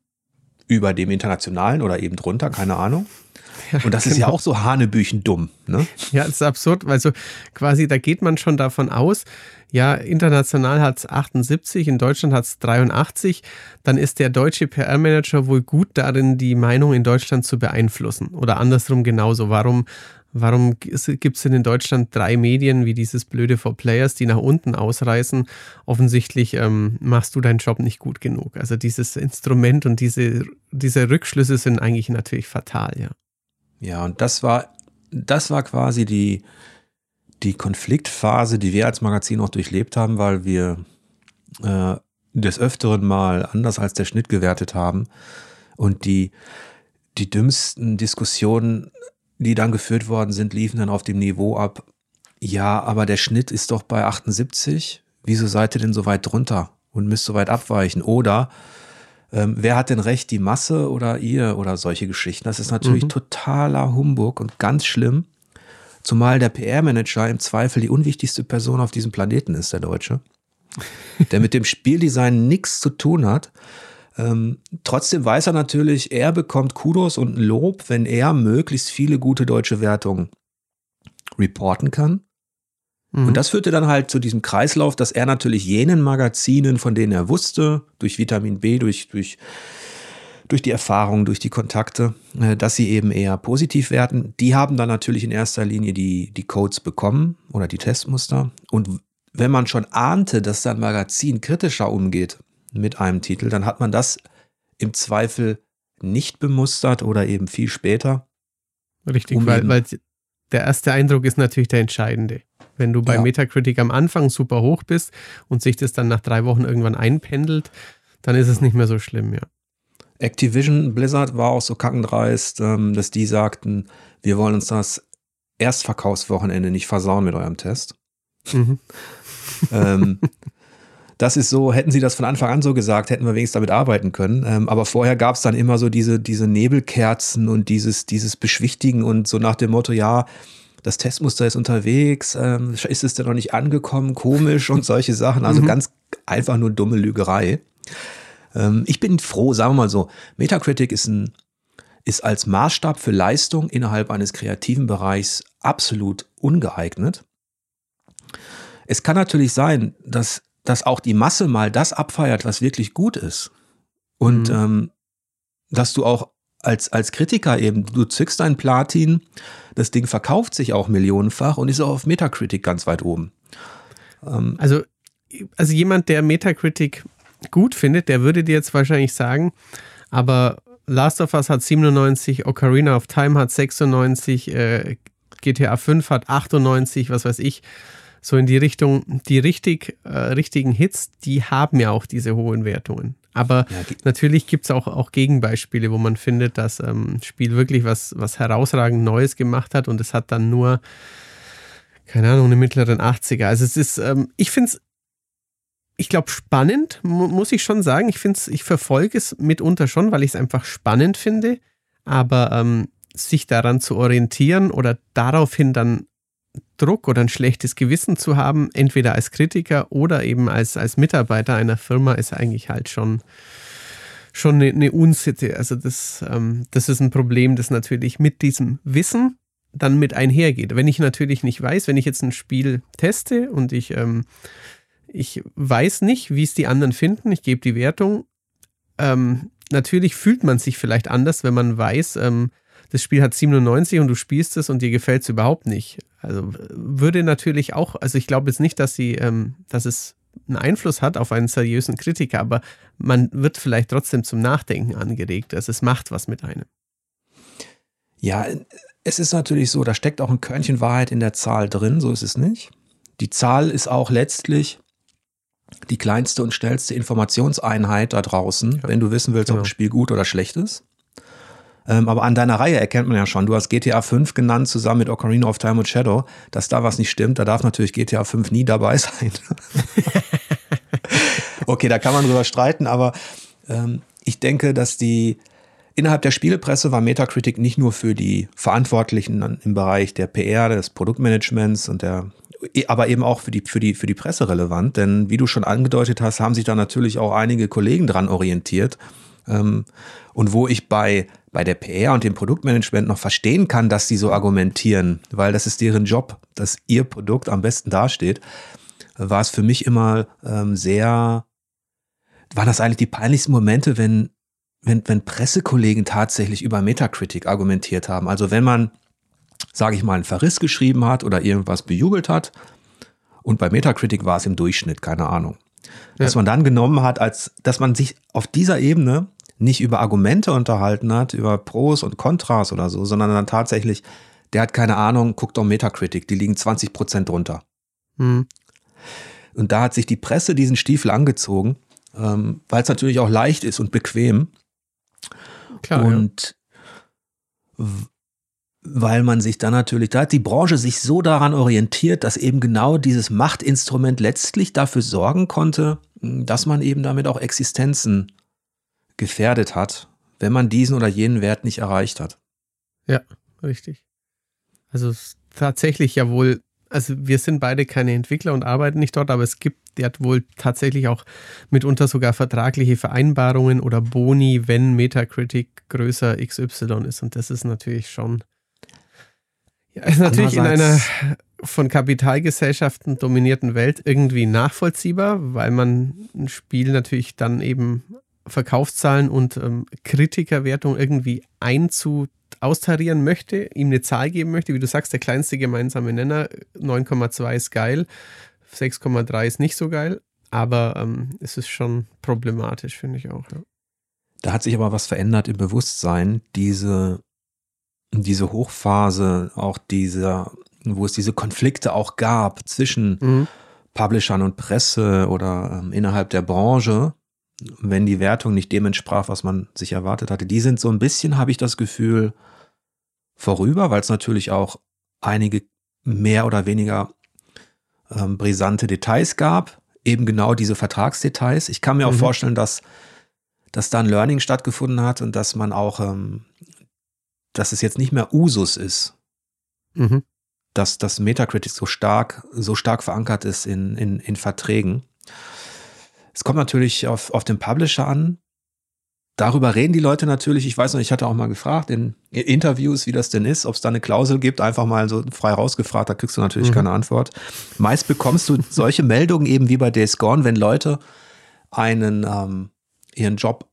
über dem internationalen oder eben drunter, keine Ahnung. Ja, und das genau. ist ja genau. auch so hanebüchen dumm. Ne? Ja, das ist absurd, weil so quasi, da geht man schon davon aus, ja, international hat es 78, in Deutschland hat es 83, dann ist der deutsche PR-Manager wohl gut darin, die Meinung in Deutschland zu beeinflussen. Oder andersrum genauso. Warum Warum gibt es denn in Deutschland drei Medien wie dieses blöde For Players, die nach unten ausreißen? Offensichtlich ähm, machst du deinen Job nicht gut genug. Also dieses Instrument und diese, diese Rückschlüsse sind eigentlich natürlich fatal, ja. Ja, und das war, das war quasi die, die Konfliktphase, die wir als Magazin auch durchlebt haben, weil wir äh, des Öfteren mal anders als der Schnitt gewertet haben und die, die dümmsten Diskussionen die dann geführt worden sind, liefen dann auf dem Niveau ab. Ja, aber der Schnitt ist doch bei 78. Wieso seid ihr denn so weit drunter und müsst so weit abweichen? Oder ähm, wer hat denn recht, die Masse oder ihr oder solche Geschichten? Das ist natürlich mhm. totaler Humbug und ganz schlimm. Zumal der PR-Manager im Zweifel die unwichtigste Person auf diesem Planeten ist, der Deutsche. Der mit dem Spieldesign nichts zu tun hat. Ähm, trotzdem weiß er natürlich, er bekommt Kudos und Lob, wenn er möglichst viele gute deutsche Wertungen reporten kann. Mhm. Und das führte dann halt zu diesem Kreislauf, dass er natürlich jenen Magazinen, von denen er wusste, durch Vitamin B, durch, durch, durch die Erfahrung, durch die Kontakte, äh, dass sie eben eher positiv werten, die haben dann natürlich in erster Linie die, die Codes bekommen oder die Testmuster. Und wenn man schon ahnte, dass sein Magazin kritischer umgeht mit einem Titel, dann hat man das im Zweifel nicht bemustert oder eben viel später. Richtig, um weil, weil der erste Eindruck ist natürlich der entscheidende. Wenn du bei ja. Metacritic am Anfang super hoch bist und sich das dann nach drei Wochen irgendwann einpendelt, dann ist es nicht mehr so schlimm, ja. Activision Blizzard war auch so kackendreist, ähm, dass die sagten, wir wollen uns das Erstverkaufswochenende nicht versauen mit eurem Test. Mhm. ähm, das ist so, hätten sie das von Anfang an so gesagt, hätten wir wenigstens damit arbeiten können. Ähm, aber vorher gab es dann immer so diese, diese Nebelkerzen und dieses, dieses Beschwichtigen und so nach dem Motto, ja, das Testmuster ist unterwegs, ähm, ist es denn noch nicht angekommen, komisch und solche Sachen. Also mhm. ganz einfach nur dumme Lügerei. Ähm, ich bin froh, sagen wir mal so, Metacritic ist ein ist als Maßstab für Leistung innerhalb eines kreativen Bereichs absolut ungeeignet. Es kann natürlich sein, dass dass auch die Masse mal das abfeiert, was wirklich gut ist. Und mhm. ähm, dass du auch als, als Kritiker eben, du zückst ein Platin, das Ding verkauft sich auch millionenfach und ist auch auf Metacritic ganz weit oben. Ähm, also, also jemand, der Metacritic gut findet, der würde dir jetzt wahrscheinlich sagen, aber Last of Us hat 97, Ocarina of Time hat 96, äh, GTA 5 hat 98, was weiß ich so in die Richtung, die richtig, äh, richtigen Hits, die haben ja auch diese hohen Wertungen. Aber ja, natürlich gibt es auch, auch Gegenbeispiele, wo man findet, dass ähm, Spiel wirklich was, was herausragend Neues gemacht hat und es hat dann nur, keine Ahnung, eine mittleren 80er. Also es ist, ähm, ich finde es ich glaube, spannend, mu muss ich schon sagen. Ich finde ich verfolge es mitunter schon, weil ich es einfach spannend finde. Aber ähm, sich daran zu orientieren oder daraufhin dann Druck oder ein schlechtes Gewissen zu haben, entweder als Kritiker oder eben als, als Mitarbeiter einer Firma, ist eigentlich halt schon, schon eine, eine Unsitte. Also das, ähm, das ist ein Problem, das natürlich mit diesem Wissen dann mit einhergeht. Wenn ich natürlich nicht weiß, wenn ich jetzt ein Spiel teste und ich, ähm, ich weiß nicht, wie es die anderen finden, ich gebe die Wertung, ähm, natürlich fühlt man sich vielleicht anders, wenn man weiß, ähm, das Spiel hat 97 und du spielst es und dir gefällt es überhaupt nicht. Also würde natürlich auch, also ich glaube jetzt nicht, dass sie, ähm, dass es einen Einfluss hat auf einen seriösen Kritiker, aber man wird vielleicht trotzdem zum Nachdenken angeregt. Also es macht was mit einem. Ja, es ist natürlich so, da steckt auch ein Körnchen Wahrheit in der Zahl drin, so ist es nicht. Die Zahl ist auch letztlich die kleinste und schnellste Informationseinheit da draußen, ja. wenn du wissen willst, genau. ob ein Spiel gut oder schlecht ist. Ähm, aber an deiner Reihe erkennt man ja schon, du hast GTA 5 genannt zusammen mit Ocarina of Time und Shadow, dass da was nicht stimmt, da darf natürlich GTA 5 nie dabei sein. okay, da kann man drüber streiten, aber ähm, ich denke, dass die innerhalb der Spielepresse war Metacritic nicht nur für die Verantwortlichen im Bereich der PR, des Produktmanagements und der aber eben auch für die, für die, für die Presse relevant, denn wie du schon angedeutet hast, haben sich da natürlich auch einige Kollegen dran orientiert. Ähm, und wo ich bei bei der PR und dem Produktmanagement noch verstehen kann, dass sie so argumentieren, weil das ist deren Job, dass ihr Produkt am besten dasteht, war es für mich immer ähm, sehr, waren das eigentlich die peinlichsten Momente, wenn, wenn, wenn Pressekollegen tatsächlich über Metacritic argumentiert haben. Also wenn man, sage ich mal, einen Verriss geschrieben hat oder irgendwas bejubelt hat und bei Metacritic war es im Durchschnitt, keine Ahnung. Dass ja. man dann genommen hat, als dass man sich auf dieser Ebene nicht über Argumente unterhalten hat, über Pros und Kontras oder so, sondern dann tatsächlich, der hat keine Ahnung, guckt auf Metacritic, die liegen 20 Prozent drunter. Mhm. Und da hat sich die Presse diesen Stiefel angezogen, ähm, weil es natürlich auch leicht ist und bequem. Klar, und ja. weil man sich dann natürlich, da hat die Branche sich so daran orientiert, dass eben genau dieses Machtinstrument letztlich dafür sorgen konnte, dass man eben damit auch Existenzen gefährdet hat, wenn man diesen oder jenen Wert nicht erreicht hat. Ja, richtig. Also tatsächlich ja wohl, also wir sind beide keine Entwickler und arbeiten nicht dort, aber es gibt der hat wohl tatsächlich auch mitunter sogar vertragliche Vereinbarungen oder Boni, wenn Metacritic größer XY ist. Und das ist natürlich schon, ja, ist natürlich in einer von Kapitalgesellschaften dominierten Welt irgendwie nachvollziehbar, weil man ein Spiel natürlich dann eben Verkaufszahlen und ähm, Kritikerwertung irgendwie einzu austarieren möchte, ihm eine Zahl geben möchte, wie du sagst, der kleinste gemeinsame Nenner, 9,2 ist geil, 6,3 ist nicht so geil, aber ähm, es ist schon problematisch, finde ich auch. Ja. Da hat sich aber was verändert im Bewusstsein, diese, diese Hochphase, auch dieser, wo es diese Konflikte auch gab zwischen mhm. Publishern und Presse oder ähm, innerhalb der Branche, wenn die Wertung nicht dem entsprach, was man sich erwartet hatte. Die sind so ein bisschen, habe ich das Gefühl, vorüber, weil es natürlich auch einige mehr oder weniger ähm, brisante Details gab. Eben genau diese Vertragsdetails. Ich kann mir mhm. auch vorstellen, dass, dass da ein Learning stattgefunden hat und dass man auch, ähm, dass es jetzt nicht mehr Usus ist. Mhm. Dass das Metacritic so stark, so stark verankert ist in, in, in Verträgen. Es kommt natürlich auf, auf den Publisher an. Darüber reden die Leute natürlich. Ich weiß noch, ich hatte auch mal gefragt in Interviews, wie das denn ist, ob es da eine Klausel gibt, einfach mal so frei rausgefragt, da kriegst du natürlich mhm. keine Antwort. Meist bekommst du solche Meldungen eben wie bei Days Gone, wenn Leute einen ähm, ihren Job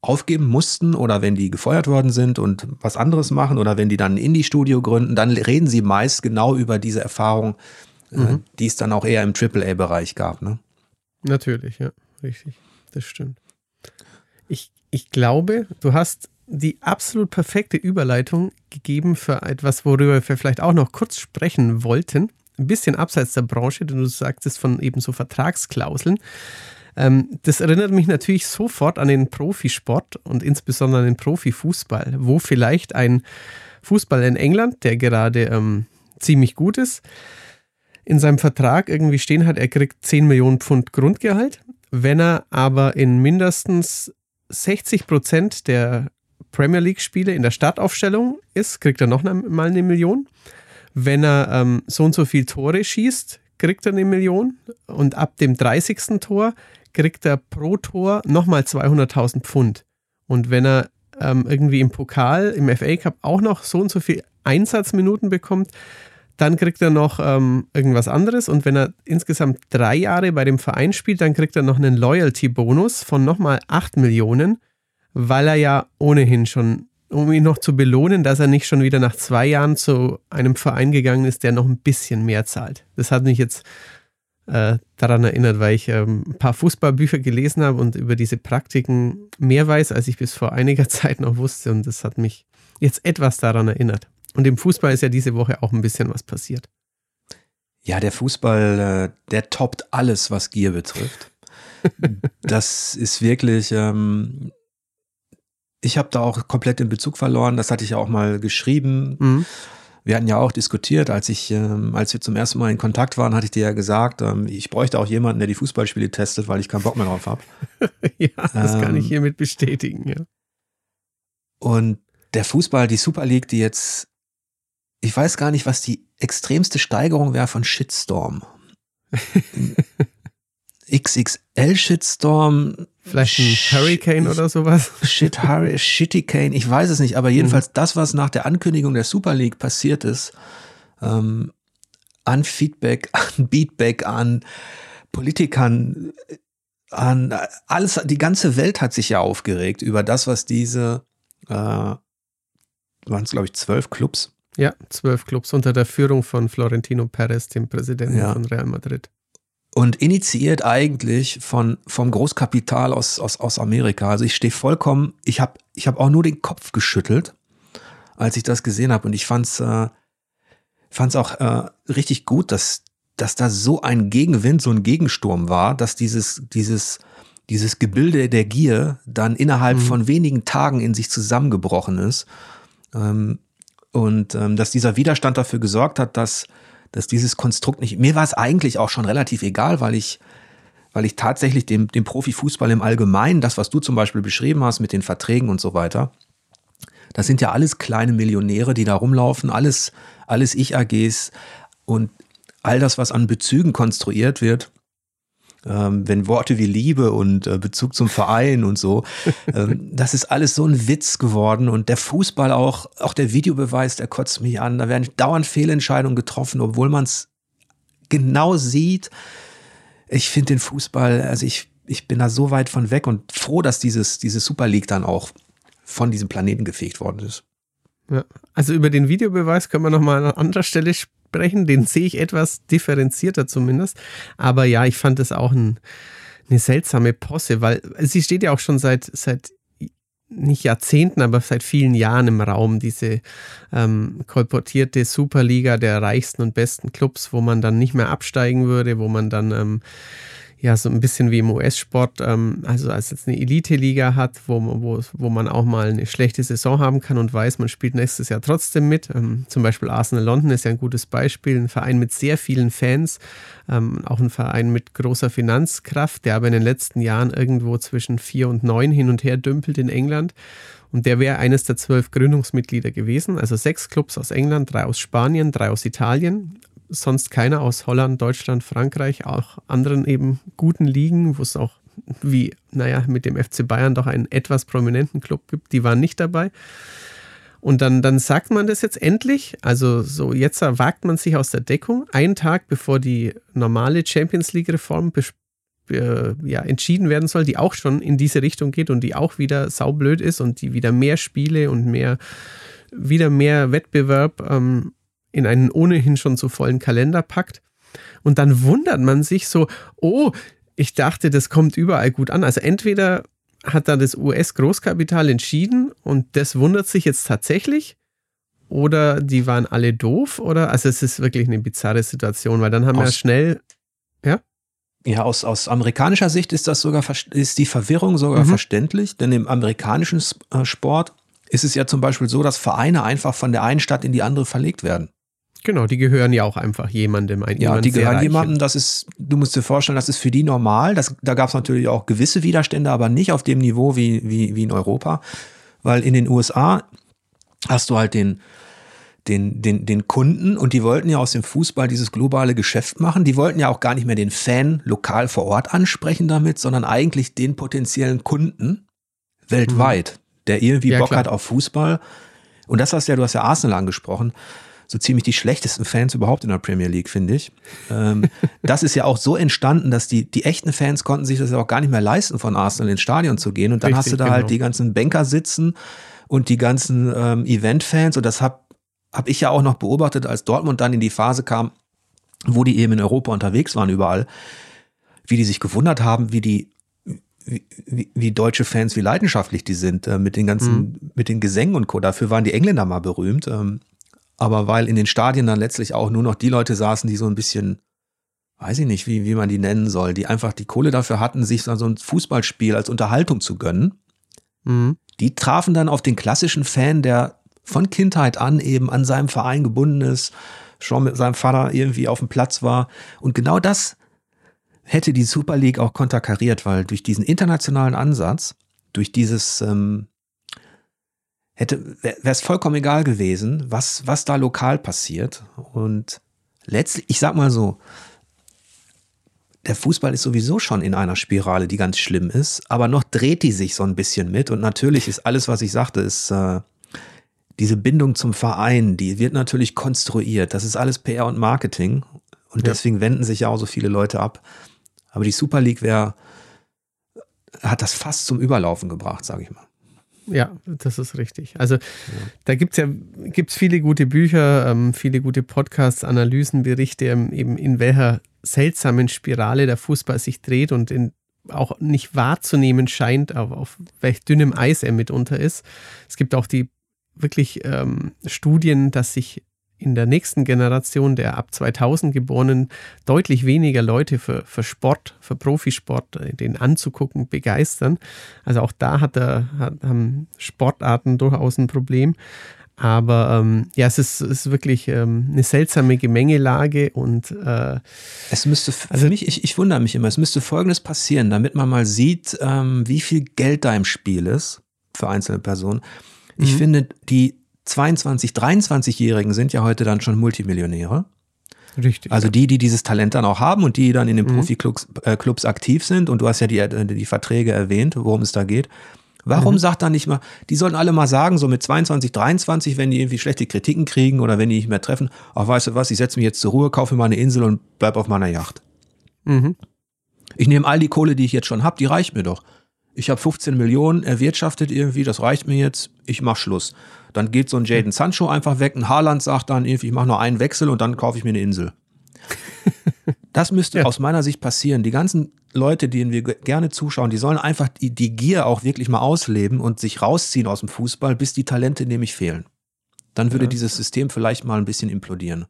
aufgeben mussten oder wenn die gefeuert worden sind und was anderes machen oder wenn die dann ein Indie-Studio gründen, dann reden sie meist genau über diese Erfahrung, äh, mhm. äh, die es dann auch eher im AAA-Bereich gab. Ne? Natürlich, ja, richtig. Das stimmt. Ich, ich glaube, du hast die absolut perfekte Überleitung gegeben für etwas, worüber wir vielleicht auch noch kurz sprechen wollten. Ein bisschen abseits der Branche, denn du sagtest von eben so Vertragsklauseln. Ähm, das erinnert mich natürlich sofort an den Profisport und insbesondere an den Profifußball, wo vielleicht ein Fußball in England, der gerade ähm, ziemlich gut ist, in seinem Vertrag irgendwie stehen hat, er kriegt 10 Millionen Pfund Grundgehalt. Wenn er aber in mindestens 60 Prozent der Premier League-Spiele in der Startaufstellung ist, kriegt er noch mal eine Million. Wenn er ähm, so und so viel Tore schießt, kriegt er eine Million. Und ab dem 30. Tor kriegt er pro Tor nochmal 200.000 Pfund. Und wenn er ähm, irgendwie im Pokal, im FA Cup auch noch so und so viel Einsatzminuten bekommt, dann kriegt er noch ähm, irgendwas anderes. Und wenn er insgesamt drei Jahre bei dem Verein spielt, dann kriegt er noch einen Loyalty-Bonus von nochmal 8 Millionen, weil er ja ohnehin schon, um ihn noch zu belohnen, dass er nicht schon wieder nach zwei Jahren zu einem Verein gegangen ist, der noch ein bisschen mehr zahlt. Das hat mich jetzt äh, daran erinnert, weil ich ähm, ein paar Fußballbücher gelesen habe und über diese Praktiken mehr weiß, als ich bis vor einiger Zeit noch wusste. Und das hat mich jetzt etwas daran erinnert. Und im Fußball ist ja diese Woche auch ein bisschen was passiert. Ja, der Fußball, äh, der toppt alles, was Gier betrifft. das ist wirklich, ähm, ich habe da auch komplett den Bezug verloren. Das hatte ich ja auch mal geschrieben. Mhm. Wir hatten ja auch diskutiert, als ich, ähm, als wir zum ersten Mal in Kontakt waren, hatte ich dir ja gesagt, ähm, ich bräuchte auch jemanden, der die Fußballspiele testet, weil ich keinen Bock mehr drauf habe. ja, das kann ich ähm, hiermit bestätigen, ja. Und der Fußball, die Super League, die jetzt ich weiß gar nicht, was die extremste Steigerung wäre von Shitstorm. XXL Shitstorm. Vielleicht ein Hurricane oder sowas. Shit, Hurry, Shittycane, ich weiß es nicht, aber jedenfalls mhm. das, was nach der Ankündigung der Super League passiert ist, ähm, an Feedback, an Beatback, an Politikern, an alles, die ganze Welt hat sich ja aufgeregt über das, was diese, äh, waren es glaube ich zwölf Clubs, ja, zwölf Clubs unter der Führung von Florentino Perez, dem Präsidenten ja. von Real Madrid. Und initiiert eigentlich von, vom Großkapital aus, aus, aus Amerika. Also ich stehe vollkommen, ich habe ich hab auch nur den Kopf geschüttelt, als ich das gesehen habe. Und ich fand es äh, fand's auch äh, richtig gut, dass, dass da so ein Gegenwind, so ein Gegensturm war, dass dieses, dieses, dieses Gebilde der Gier dann innerhalb mhm. von wenigen Tagen in sich zusammengebrochen ist. Ähm, und ähm, dass dieser Widerstand dafür gesorgt hat, dass, dass dieses Konstrukt nicht. Mir war es eigentlich auch schon relativ egal, weil ich, weil ich tatsächlich dem, dem Profifußball im Allgemeinen, das, was du zum Beispiel beschrieben hast mit den Verträgen und so weiter, das sind ja alles kleine Millionäre, die da rumlaufen, alles, alles Ich-AGs und all das, was an Bezügen konstruiert wird, ähm, wenn Worte wie Liebe und äh, Bezug zum Verein und so, ähm, das ist alles so ein Witz geworden und der Fußball auch, auch der Videobeweis, der kotzt mich an. Da werden dauernd Fehlentscheidungen getroffen, obwohl man es genau sieht. Ich finde den Fußball, also ich, ich bin da so weit von weg und froh, dass dieses, diese Super League dann auch von diesem Planeten gefegt worden ist. Ja, also über den Videobeweis können wir nochmal an anderer Stelle sprechen sprechen. Den sehe ich etwas differenzierter zumindest. Aber ja, ich fand es auch ein, eine seltsame Posse, weil sie steht ja auch schon seit, seit nicht Jahrzehnten, aber seit vielen Jahren im Raum, diese ähm, kolportierte Superliga der reichsten und besten Clubs, wo man dann nicht mehr absteigen würde, wo man dann ähm, ja, so ein bisschen wie im US-Sport, ähm, also als jetzt eine Elite-Liga hat, wo, wo, wo man auch mal eine schlechte Saison haben kann und weiß, man spielt nächstes Jahr trotzdem mit. Ähm, zum Beispiel Arsenal London ist ja ein gutes Beispiel, ein Verein mit sehr vielen Fans, ähm, auch ein Verein mit großer Finanzkraft, der aber in den letzten Jahren irgendwo zwischen vier und neun hin und her dümpelt in England. Und der wäre eines der zwölf Gründungsmitglieder gewesen. Also sechs Clubs aus England, drei aus Spanien, drei aus Italien sonst keiner aus Holland, Deutschland, Frankreich, auch anderen eben guten Ligen, wo es auch wie, naja, mit dem FC Bayern doch einen etwas prominenten Club gibt, die waren nicht dabei. Und dann, dann sagt man das jetzt endlich, also so jetzt wagt man sich aus der Deckung, einen Tag bevor die normale Champions League-Reform äh, ja, entschieden werden soll, die auch schon in diese Richtung geht und die auch wieder saublöd ist und die wieder mehr Spiele und mehr, wieder mehr Wettbewerb ähm, in einen ohnehin schon so vollen Kalender packt. Und dann wundert man sich so, oh, ich dachte, das kommt überall gut an. Also entweder hat da das US-Großkapital entschieden und das wundert sich jetzt tatsächlich oder die waren alle doof oder also es ist wirklich eine bizarre Situation, weil dann haben aus, wir schnell ja ja aus, aus amerikanischer Sicht ist das sogar ist die Verwirrung sogar mhm. verständlich, denn im amerikanischen äh, Sport ist es ja zum Beispiel so, dass Vereine einfach von der einen Stadt in die andere verlegt werden. Genau, die gehören ja auch einfach jemandem. Ein, ja, die gehören jemandem, das ist, du musst dir vorstellen, das ist für die normal. Das, da gab es natürlich auch gewisse Widerstände, aber nicht auf dem Niveau wie, wie, wie in Europa. Weil in den USA hast du halt den, den, den, den Kunden und die wollten ja aus dem Fußball dieses globale Geschäft machen. Die wollten ja auch gar nicht mehr den Fan lokal vor Ort ansprechen damit, sondern eigentlich den potenziellen Kunden weltweit, mhm. der irgendwie ja, Bock klar. hat auf Fußball. Und das hast ja, du hast ja Arsenal angesprochen so ziemlich die schlechtesten Fans überhaupt in der Premier League, finde ich. Ähm, das ist ja auch so entstanden, dass die, die echten Fans konnten sich das ja auch gar nicht mehr leisten, von Arsenal ins Stadion zu gehen. Und dann Richtig, hast du da halt genau. halt die ganzen Banker sitzen und die ganzen ähm, Event-Fans. Und das habe hab ich ja auch noch beobachtet, als Dortmund dann in die Phase kam, wo die eben in Europa unterwegs waren, überall, wie die sich gewundert haben, wie die wie, wie, wie deutsche Fans, wie leidenschaftlich die sind äh, mit den ganzen, mhm. mit den Gesängen und Co. Dafür waren die Engländer mal berühmt. Ähm, aber weil in den Stadien dann letztlich auch nur noch die Leute saßen, die so ein bisschen, weiß ich nicht, wie, wie man die nennen soll, die einfach die Kohle dafür hatten, sich so ein Fußballspiel als Unterhaltung zu gönnen, mhm. die trafen dann auf den klassischen Fan, der von Kindheit an eben an seinem Verein gebunden ist, schon mit seinem Vater irgendwie auf dem Platz war. Und genau das hätte die Super League auch konterkariert, weil durch diesen internationalen Ansatz, durch dieses ähm, hätte, wäre es vollkommen egal gewesen, was, was da lokal passiert. Und letztlich, ich sag mal so, der Fußball ist sowieso schon in einer Spirale, die ganz schlimm ist, aber noch dreht die sich so ein bisschen mit. Und natürlich ist alles, was ich sagte, ist äh, diese Bindung zum Verein, die wird natürlich konstruiert. Das ist alles PR und Marketing. Und ja. deswegen wenden sich ja auch so viele Leute ab. Aber die Super League wäre, hat das fast zum Überlaufen gebracht, sage ich mal. Ja, das ist richtig. Also ja. da gibt es ja gibt's viele gute Bücher, ähm, viele gute Podcasts, Analysen, Berichte, ähm, eben in welcher seltsamen Spirale der Fußball sich dreht und in, auch nicht wahrzunehmen scheint, auf, auf welch dünnem Eis er mitunter ist. Es gibt auch die wirklich ähm, Studien, dass sich in der nächsten Generation der ab 2000 Geborenen deutlich weniger Leute für, für Sport, für Profisport, äh, den anzugucken, begeistern. Also auch da hat er, hat, haben Sportarten durchaus ein Problem. Aber ähm, ja, es ist, ist wirklich ähm, eine seltsame Gemengelage und äh, es müsste für also mich, ich, ich wundere mich immer, es müsste folgendes passieren, damit man mal sieht, ähm, wie viel Geld da im Spiel ist für einzelne Personen. Ich mhm. finde, die 22, 23-Jährigen sind ja heute dann schon Multimillionäre. Richtig. Also die, die dieses Talent dann auch haben und die dann in den mhm. Profiklubs äh, Clubs aktiv sind. Und du hast ja die, äh, die Verträge erwähnt, worum es da geht. Warum mhm. sagt dann nicht mal, die sollten alle mal sagen, so mit 22, 23, wenn die irgendwie schlechte Kritiken kriegen oder wenn die nicht mehr treffen, ach weißt du was, ich setze mich jetzt zur Ruhe, kaufe mir mal eine Insel und bleib auf meiner Yacht. Mhm. Ich nehme all die Kohle, die ich jetzt schon habe, die reicht mir doch. Ich habe 15 Millionen erwirtschaftet irgendwie, das reicht mir jetzt, ich mach Schluss. Dann geht so ein Jaden Sancho einfach weg. Ein Haaland sagt dann irgendwie, ich mache nur einen Wechsel und dann kaufe ich mir eine Insel. Das müsste ja. aus meiner Sicht passieren. Die ganzen Leute, denen wir gerne zuschauen, die sollen einfach die, die Gier auch wirklich mal ausleben und sich rausziehen aus dem Fußball, bis die Talente nämlich fehlen. Dann würde ja. dieses System vielleicht mal ein bisschen implodieren.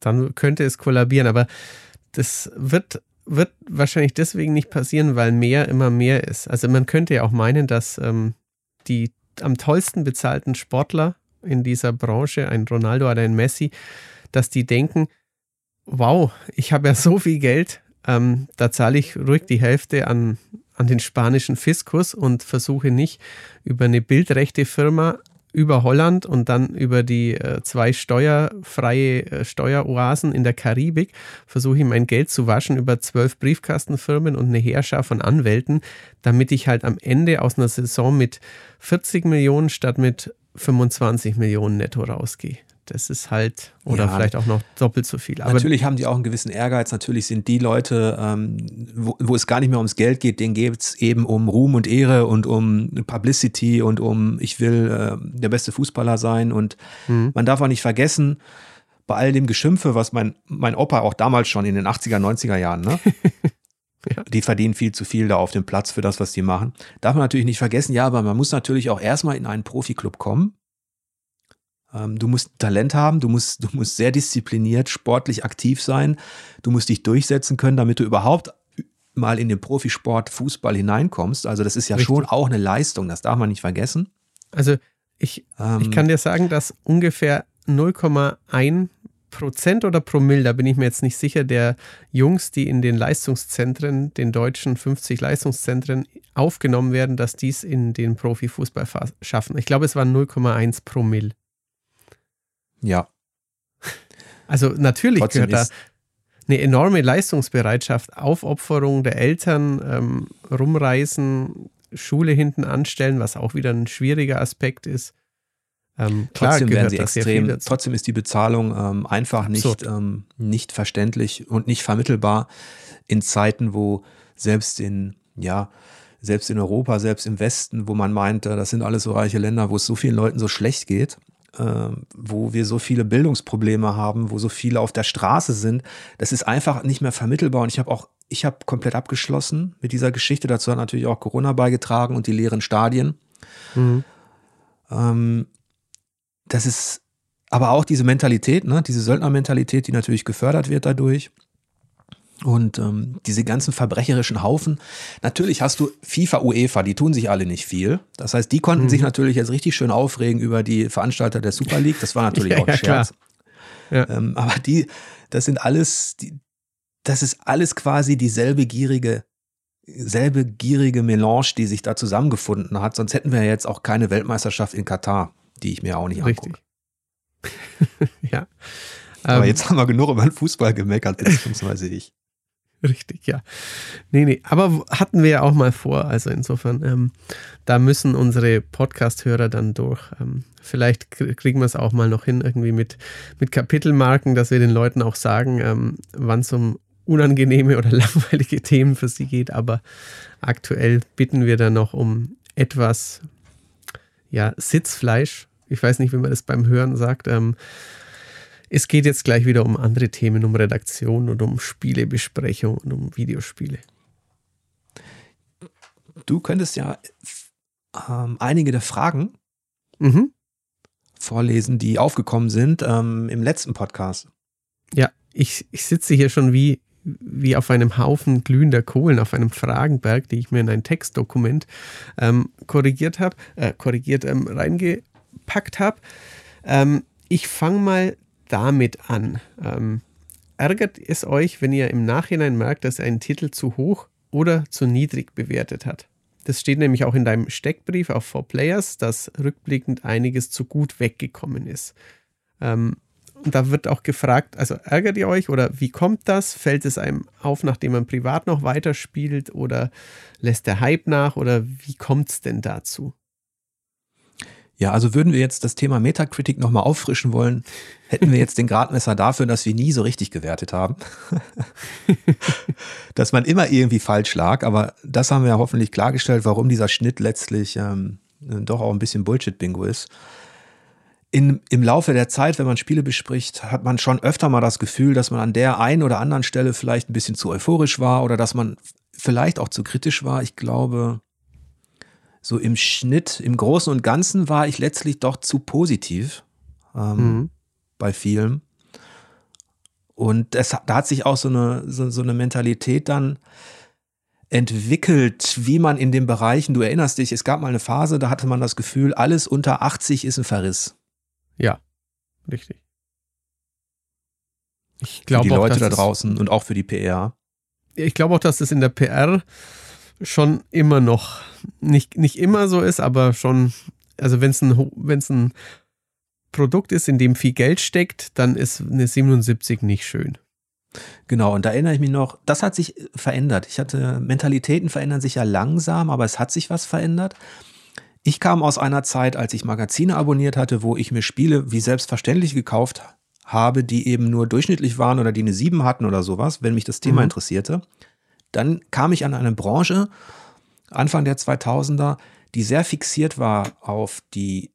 Dann könnte es kollabieren, aber das wird, wird wahrscheinlich deswegen nicht passieren, weil mehr immer mehr ist. Also man könnte ja auch meinen, dass ähm, die am tollsten bezahlten Sportler in dieser Branche, ein Ronaldo oder ein Messi, dass die denken, wow, ich habe ja so viel Geld, ähm, da zahle ich ruhig die Hälfte an, an den spanischen Fiskus und versuche nicht über eine bildrechte Firma über Holland und dann über die äh, zwei steuerfreie äh, Steueroasen in der Karibik versuche ich mein Geld zu waschen über zwölf Briefkastenfirmen und eine Heerschar von Anwälten, damit ich halt am Ende aus einer Saison mit 40 Millionen statt mit 25 Millionen netto rausgehe. Das ist halt, oder ja, vielleicht auch noch doppelt so viel. Aber natürlich haben die auch einen gewissen Ehrgeiz. Natürlich sind die Leute, ähm, wo, wo, es gar nicht mehr ums Geld geht, denen geht es eben um Ruhm und Ehre und um Publicity und um, ich will äh, der beste Fußballer sein. Und mhm. man darf auch nicht vergessen, bei all dem Geschimpfe, was mein, mein Opa auch damals schon in den 80er, 90er Jahren, ne? Ja. Die verdienen viel zu viel da auf dem Platz für das, was die machen. Darf man natürlich nicht vergessen, ja, aber man muss natürlich auch erstmal in einen Profiklub kommen. Ähm, du musst Talent haben, du musst, du musst sehr diszipliniert, sportlich aktiv sein, du musst dich durchsetzen können, damit du überhaupt mal in den Profisport Fußball hineinkommst. Also das ist ja Richtig. schon auch eine Leistung, das darf man nicht vergessen. Also ich, ähm, ich kann dir sagen, dass ungefähr 0,1 Prozent oder Promille, da bin ich mir jetzt nicht sicher, der Jungs, die in den Leistungszentren, den deutschen 50 Leistungszentren aufgenommen werden, dass dies in den Profifußball schaffen. Ich glaube, es waren 0,1 Promille. Ja. Also natürlich Trotzdem gehört da eine enorme Leistungsbereitschaft, Aufopferung der Eltern, ähm, rumreisen, Schule hinten anstellen, was auch wieder ein schwieriger Aspekt ist. Ähm, klar trotzdem werden sie extrem, trotzdem ist die Bezahlung ähm, einfach nicht, ähm, nicht verständlich und nicht vermittelbar in Zeiten, wo selbst in, ja, selbst in Europa, selbst im Westen, wo man meinte, das sind alles so reiche Länder, wo es so vielen Leuten so schlecht geht, äh, wo wir so viele Bildungsprobleme haben, wo so viele auf der Straße sind, das ist einfach nicht mehr vermittelbar. Und ich habe auch, ich habe komplett abgeschlossen mit dieser Geschichte. Dazu hat natürlich auch Corona beigetragen und die leeren Stadien. Mhm. Ähm, das ist aber auch diese Mentalität, ne, diese Söldnermentalität, die natürlich gefördert wird dadurch. Und ähm, diese ganzen verbrecherischen Haufen. Natürlich hast du FIFA, UEFA, die tun sich alle nicht viel. Das heißt, die konnten mhm. sich natürlich jetzt richtig schön aufregen über die Veranstalter der Super League. Das war natürlich ja, auch ein Scherz. Ja. Ähm, aber die, das sind alles, die, das ist alles quasi dieselbe gierige, selbe gierige Melange, die sich da zusammengefunden hat. Sonst hätten wir jetzt auch keine Weltmeisterschaft in Katar die ich mir auch nicht Richtig. angucke. ja. Aber ähm, jetzt haben wir genug über den Fußball gemeckert, beziehungsweise ich. Richtig, ja. Nee, nee, aber hatten wir ja auch mal vor. Also insofern, ähm, da müssen unsere Podcast-Hörer dann durch. Ähm, vielleicht kriegen wir es auch mal noch hin, irgendwie mit, mit Kapitelmarken, dass wir den Leuten auch sagen, ähm, wann es um unangenehme oder langweilige Themen für sie geht. Aber aktuell bitten wir dann noch um etwas ja, Sitzfleisch. Ich weiß nicht, wie man das beim Hören sagt. Ähm, es geht jetzt gleich wieder um andere Themen, um Redaktion und um Spielebesprechung und um Videospiele. Du könntest ja ähm, einige der Fragen mhm. vorlesen, die aufgekommen sind ähm, im letzten Podcast. Ja, ich, ich sitze hier schon wie wie auf einem Haufen glühender Kohlen, auf einem Fragenberg, die ich mir in ein Textdokument ähm, korrigiert habe, äh, korrigiert ähm, reingepackt habe. Ähm, ich fange mal damit an. Ähm, ärgert es euch, wenn ihr im Nachhinein merkt, dass ein Titel zu hoch oder zu niedrig bewertet hat? Das steht nämlich auch in deinem Steckbrief auf 4Players, dass rückblickend einiges zu gut weggekommen ist. Ähm, und da wird auch gefragt, also ärgert ihr euch oder wie kommt das? Fällt es einem auf, nachdem man privat noch weiterspielt oder lässt der Hype nach oder wie kommt es denn dazu? Ja, also würden wir jetzt das Thema Metacritic nochmal auffrischen wollen, hätten wir jetzt den Gradmesser dafür, dass wir nie so richtig gewertet haben. dass man immer irgendwie falsch lag, aber das haben wir ja hoffentlich klargestellt, warum dieser Schnitt letztlich ähm, doch auch ein bisschen Bullshit-Bingo ist in, im Laufe der Zeit, wenn man Spiele bespricht, hat man schon öfter mal das Gefühl, dass man an der einen oder anderen Stelle vielleicht ein bisschen zu euphorisch war oder dass man vielleicht auch zu kritisch war. Ich glaube, so im Schnitt, im Großen und Ganzen war ich letztlich doch zu positiv ähm, mhm. bei vielen. Und es, da hat sich auch so eine, so, so eine Mentalität dann entwickelt, wie man in den Bereichen, du erinnerst dich, es gab mal eine Phase, da hatte man das Gefühl, alles unter 80 ist ein Verriss. Ja, richtig. Ich glaube die Leute da draußen und auch für die PR. Ich glaube auch, dass das in der PR schon immer noch nicht, nicht immer so ist, aber schon, also wenn es ein, wenn's ein Produkt ist, in dem viel Geld steckt, dann ist eine 77 nicht schön. Genau, und da erinnere ich mich noch, das hat sich verändert. Ich hatte, Mentalitäten verändern sich ja langsam, aber es hat sich was verändert. Ich kam aus einer Zeit, als ich Magazine abonniert hatte, wo ich mir Spiele wie selbstverständlich gekauft habe, die eben nur durchschnittlich waren oder die eine 7 hatten oder sowas, wenn mich das Thema mhm. interessierte. Dann kam ich an eine Branche, Anfang der 2000er, die sehr fixiert war auf die,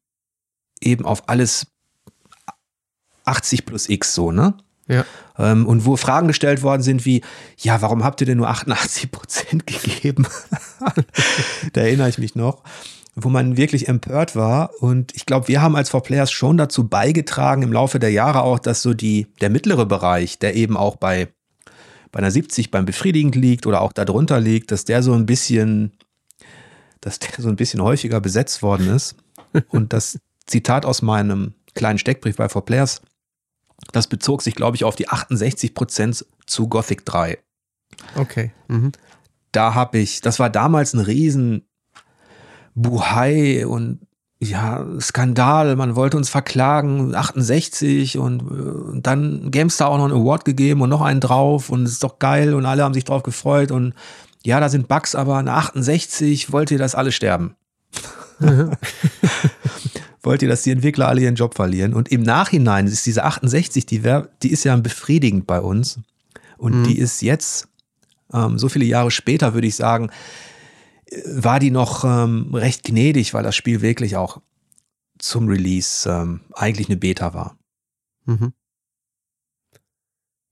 eben auf alles 80 plus X so, ne? Ja. Ähm, und wo Fragen gestellt worden sind wie, ja, warum habt ihr denn nur 88 Prozent gegeben? da erinnere ich mich noch wo man wirklich empört war. Und ich glaube, wir haben als Four Players schon dazu beigetragen im Laufe der Jahre auch, dass so die, der mittlere Bereich, der eben auch bei, bei einer 70 beim befriedigend liegt oder auch darunter liegt, dass der so ein bisschen, dass der so ein bisschen häufiger besetzt worden ist. Und das Zitat aus meinem kleinen Steckbrief bei Four Players Das bezog sich, glaube ich, auf die 68 Prozent zu Gothic 3. Okay. Mhm. Da habe ich, das war damals ein riesen Buhai und ja, Skandal, man wollte uns verklagen, 68 und, und dann GameStar auch noch einen Award gegeben und noch einen drauf und es ist doch geil und alle haben sich drauf gefreut und ja, da sind Bugs, aber eine 68 wollt ihr, dass alle sterben. wollt ihr, dass die Entwickler alle ihren Job verlieren? Und im Nachhinein ist diese 68, die, wär, die ist ja befriedigend bei uns und mhm. die ist jetzt, ähm, so viele Jahre später, würde ich sagen, war die noch ähm, recht gnädig, weil das Spiel wirklich auch zum Release ähm, eigentlich eine Beta war. Mhm.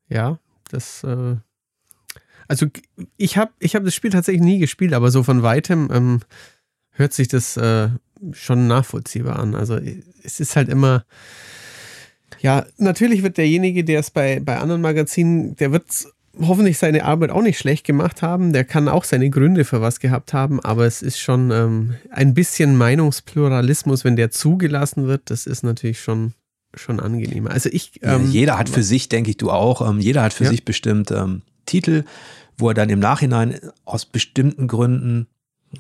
Ja, das. Äh, also ich habe ich hab das Spiel tatsächlich nie gespielt, aber so von weitem ähm, hört sich das äh, schon nachvollziehbar an. Also es ist halt immer. Ja, natürlich wird derjenige, der es bei, bei anderen Magazinen, der wird hoffentlich seine Arbeit auch nicht schlecht gemacht haben. Der kann auch seine Gründe für was gehabt haben, aber es ist schon ähm, ein bisschen Meinungspluralismus, wenn der zugelassen wird. Das ist natürlich schon, schon angenehmer. Also ich. Ähm, ja, jeder hat für sich, denke ich, du auch, ähm, jeder hat für ja. sich bestimmt ähm, Titel, wo er dann im Nachhinein aus bestimmten Gründen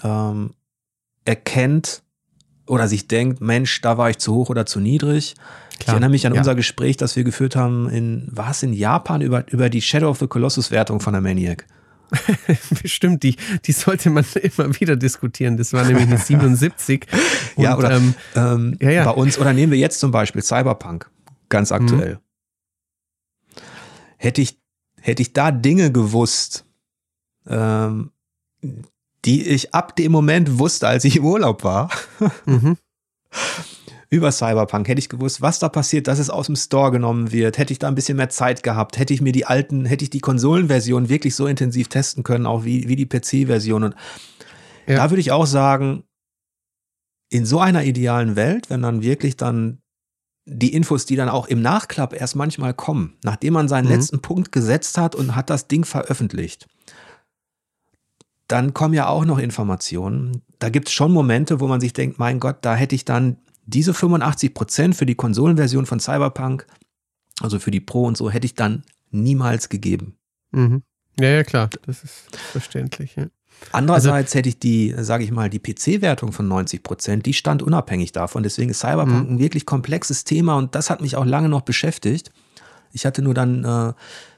ähm, erkennt oder sich denkt, Mensch, da war ich zu hoch oder zu niedrig. Klar, ich erinnere mich an ja. unser Gespräch, das wir geführt haben in, war es in Japan über, über die Shadow of the Colossus Wertung von der Maniac. Bestimmt, die, die sollte man immer wieder diskutieren. Das war nämlich eine 77. Und, ja, oder ähm, ähm, ja, ja. bei uns, oder nehmen wir jetzt zum Beispiel Cyberpunk, ganz aktuell. Mhm. Hätte, ich, hätte ich da Dinge gewusst, ähm, die ich ab dem Moment wusste, als ich im Urlaub war, mhm über Cyberpunk. Hätte ich gewusst, was da passiert, dass es aus dem Store genommen wird, hätte ich da ein bisschen mehr Zeit gehabt, hätte ich mir die alten, hätte ich die Konsolenversion wirklich so intensiv testen können, auch wie, wie die PC-Version. Und ja. da würde ich auch sagen, in so einer idealen Welt, wenn dann wirklich dann die Infos, die dann auch im Nachklapp erst manchmal kommen, nachdem man seinen mhm. letzten Punkt gesetzt hat und hat das Ding veröffentlicht, dann kommen ja auch noch Informationen. Da gibt es schon Momente, wo man sich denkt, mein Gott, da hätte ich dann diese 85 Prozent für die Konsolenversion von Cyberpunk, also für die Pro und so, hätte ich dann niemals gegeben. Mhm. Ja, ja, klar, das ist verständlich. Ja. Andererseits also, hätte ich die, sage ich mal, die PC-Wertung von 90 Prozent, die stand unabhängig davon. Deswegen ist Cyberpunk mhm. ein wirklich komplexes Thema und das hat mich auch lange noch beschäftigt. Ich hatte nur dann äh,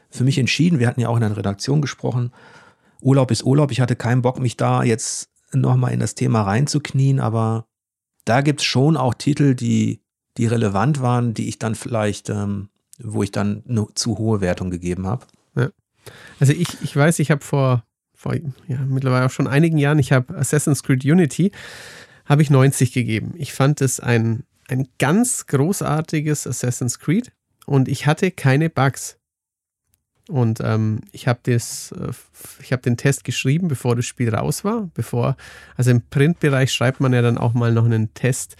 für mich entschieden, wir hatten ja auch in der Redaktion gesprochen, Urlaub ist Urlaub. Ich hatte keinen Bock, mich da jetzt nochmal in das Thema reinzuknien, aber da gibt es schon auch Titel, die, die relevant waren, die ich dann vielleicht, ähm, wo ich dann eine zu hohe Wertung gegeben habe. Ja. Also ich, ich weiß, ich habe vor, vor ja, mittlerweile auch schon einigen Jahren, ich habe Assassin's Creed Unity, habe ich 90 gegeben. Ich fand es ein, ein ganz großartiges Assassin's Creed und ich hatte keine Bugs. Und ähm, ich habe äh, habe den Test geschrieben, bevor das Spiel raus war. Bevor, also im Printbereich schreibt man ja dann auch mal noch einen Test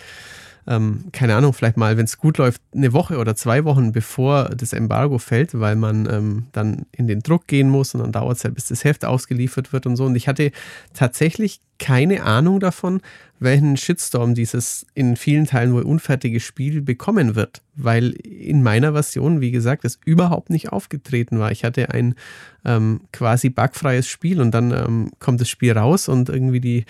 ähm, keine Ahnung, vielleicht mal, wenn es gut läuft, eine Woche oder zwei Wochen bevor das Embargo fällt, weil man ähm, dann in den Druck gehen muss und dann dauert es halt, bis das Heft ausgeliefert wird und so. Und ich hatte tatsächlich keine Ahnung davon, welchen Shitstorm dieses in vielen Teilen wohl unfertige Spiel bekommen wird, weil in meiner Version, wie gesagt, es überhaupt nicht aufgetreten war. Ich hatte ein ähm, quasi bugfreies Spiel und dann ähm, kommt das Spiel raus und irgendwie die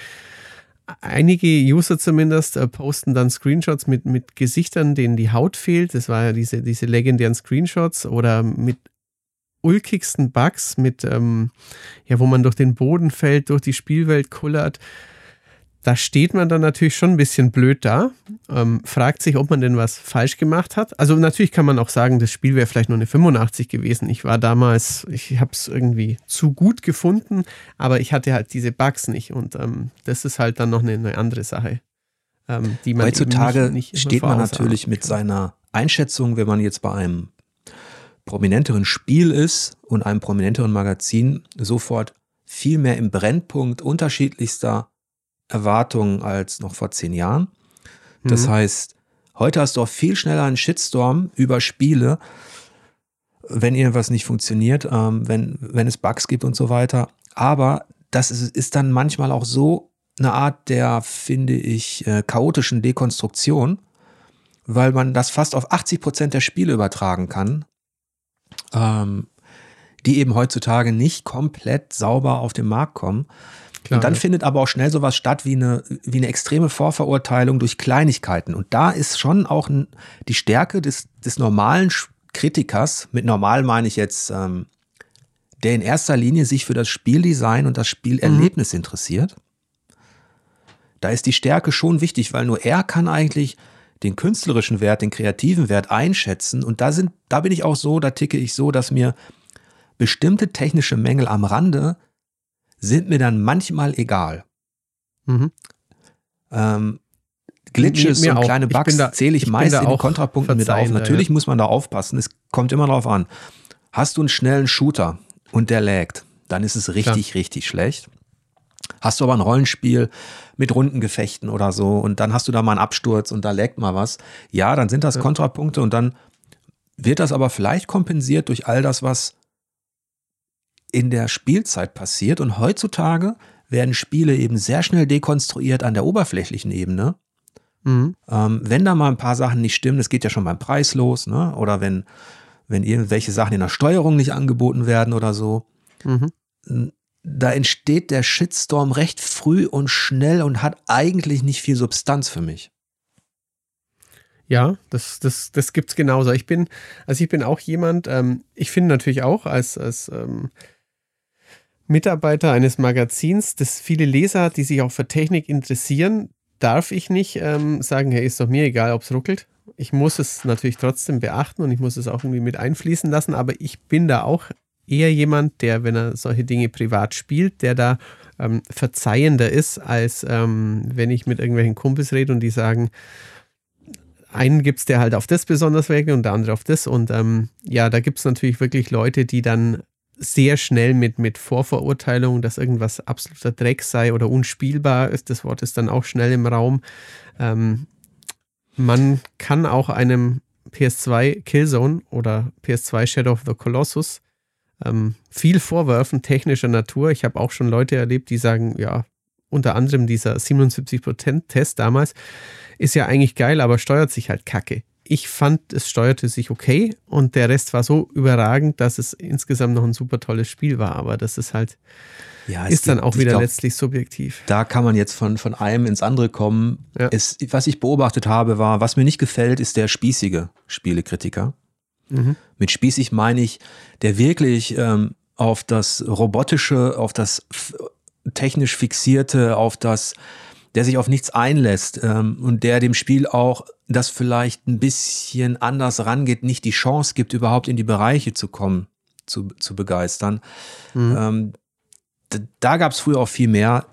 einige User zumindest äh, posten dann Screenshots mit, mit Gesichtern, denen die Haut fehlt. Das war ja diese, diese legendären Screenshots oder mit ulkigsten Bugs, mit, ähm, ja, wo man durch den Boden fällt, durch die Spielwelt kullert da steht man dann natürlich schon ein bisschen blöd da, ähm, fragt sich, ob man denn was falsch gemacht hat. Also natürlich kann man auch sagen, das Spiel wäre vielleicht nur eine 85 gewesen. Ich war damals, ich habe es irgendwie zu gut gefunden, aber ich hatte halt diese Bugs nicht und ähm, das ist halt dann noch eine, eine andere Sache. Ähm, die man Heutzutage nicht, nicht steht man natürlich mit seiner Einschätzung, wenn man jetzt bei einem prominenteren Spiel ist und einem prominenteren Magazin, sofort viel mehr im Brennpunkt unterschiedlichster Erwartungen als noch vor zehn Jahren. Das mhm. heißt, heute hast du auch viel schneller einen Shitstorm über Spiele, wenn irgendwas nicht funktioniert, ähm, wenn, wenn es Bugs gibt und so weiter. Aber das ist, ist dann manchmal auch so eine Art der, finde ich, äh, chaotischen Dekonstruktion, weil man das fast auf 80 Prozent der Spiele übertragen kann, ähm, die eben heutzutage nicht komplett sauber auf den Markt kommen. Klar, und dann ja. findet aber auch schnell sowas statt wie eine, wie eine extreme Vorverurteilung durch Kleinigkeiten. Und da ist schon auch die Stärke des, des normalen Kritikers, mit normal meine ich jetzt, ähm, der in erster Linie sich für das Spieldesign und das Spielerlebnis mhm. interessiert. Da ist die Stärke schon wichtig, weil nur er kann eigentlich den künstlerischen Wert, den kreativen Wert einschätzen. Und da sind, da bin ich auch so, da ticke ich so, dass mir bestimmte technische Mängel am Rande sind mir dann manchmal egal. Mhm. Ähm, Glitches und kleine Bugs zähle ich, ich meist in Kontrapunkten mit auf. Natürlich ja. muss man da aufpassen. Es kommt immer darauf an. Hast du einen schnellen Shooter und der laggt, dann ist es richtig, Klar. richtig schlecht. Hast du aber ein Rollenspiel mit Rundengefechten oder so und dann hast du da mal einen Absturz und da laggt mal was. Ja, dann sind das ja. Kontrapunkte und dann wird das aber vielleicht kompensiert durch all das, was in der Spielzeit passiert. Und heutzutage werden Spiele eben sehr schnell dekonstruiert an der oberflächlichen Ebene. Mhm. Ähm, wenn da mal ein paar Sachen nicht stimmen, das geht ja schon beim Preis los, ne? oder wenn, wenn irgendwelche Sachen in der Steuerung nicht angeboten werden oder so, mhm. da entsteht der Shitstorm recht früh und schnell und hat eigentlich nicht viel Substanz für mich. Ja, das, das, das gibt's genauso. Ich bin, also ich bin auch jemand, ähm, ich finde natürlich auch als, als ähm, Mitarbeiter eines Magazins, das viele Leser hat, die sich auch für Technik interessieren, darf ich nicht ähm, sagen, hey, ist doch mir egal, ob es ruckelt. Ich muss es natürlich trotzdem beachten und ich muss es auch irgendwie mit einfließen lassen, aber ich bin da auch eher jemand, der, wenn er solche Dinge privat spielt, der da ähm, verzeihender ist, als ähm, wenn ich mit irgendwelchen Kumpels rede und die sagen, einen gibt es, der halt auf das besonders reagiert und der andere auf das. Und ähm, ja, da gibt es natürlich wirklich Leute, die dann sehr schnell mit, mit Vorverurteilung, dass irgendwas absoluter Dreck sei oder unspielbar ist. Das Wort ist dann auch schnell im Raum. Ähm, man kann auch einem PS2 Killzone oder PS2 Shadow of the Colossus ähm, viel vorwerfen, technischer Natur. Ich habe auch schon Leute erlebt, die sagen, ja, unter anderem dieser 77%-Test damals ist ja eigentlich geil, aber steuert sich halt kacke ich fand, es steuerte sich okay und der Rest war so überragend, dass es insgesamt noch ein super tolles Spiel war. Aber das ist halt, ja, ist dann auch wieder glaub, letztlich subjektiv. Da kann man jetzt von, von einem ins andere kommen. Ja. Es, was ich beobachtet habe, war, was mir nicht gefällt, ist der spießige Spielekritiker. Mhm. Mit spießig meine ich, der wirklich ähm, auf das Robotische, auf das technisch Fixierte, auf das der sich auf nichts einlässt ähm, und der dem Spiel auch das vielleicht ein bisschen anders rangeht, nicht die Chance gibt, überhaupt in die Bereiche zu kommen, zu, zu begeistern. Mhm. Ähm, da gab es früher auch viel mehr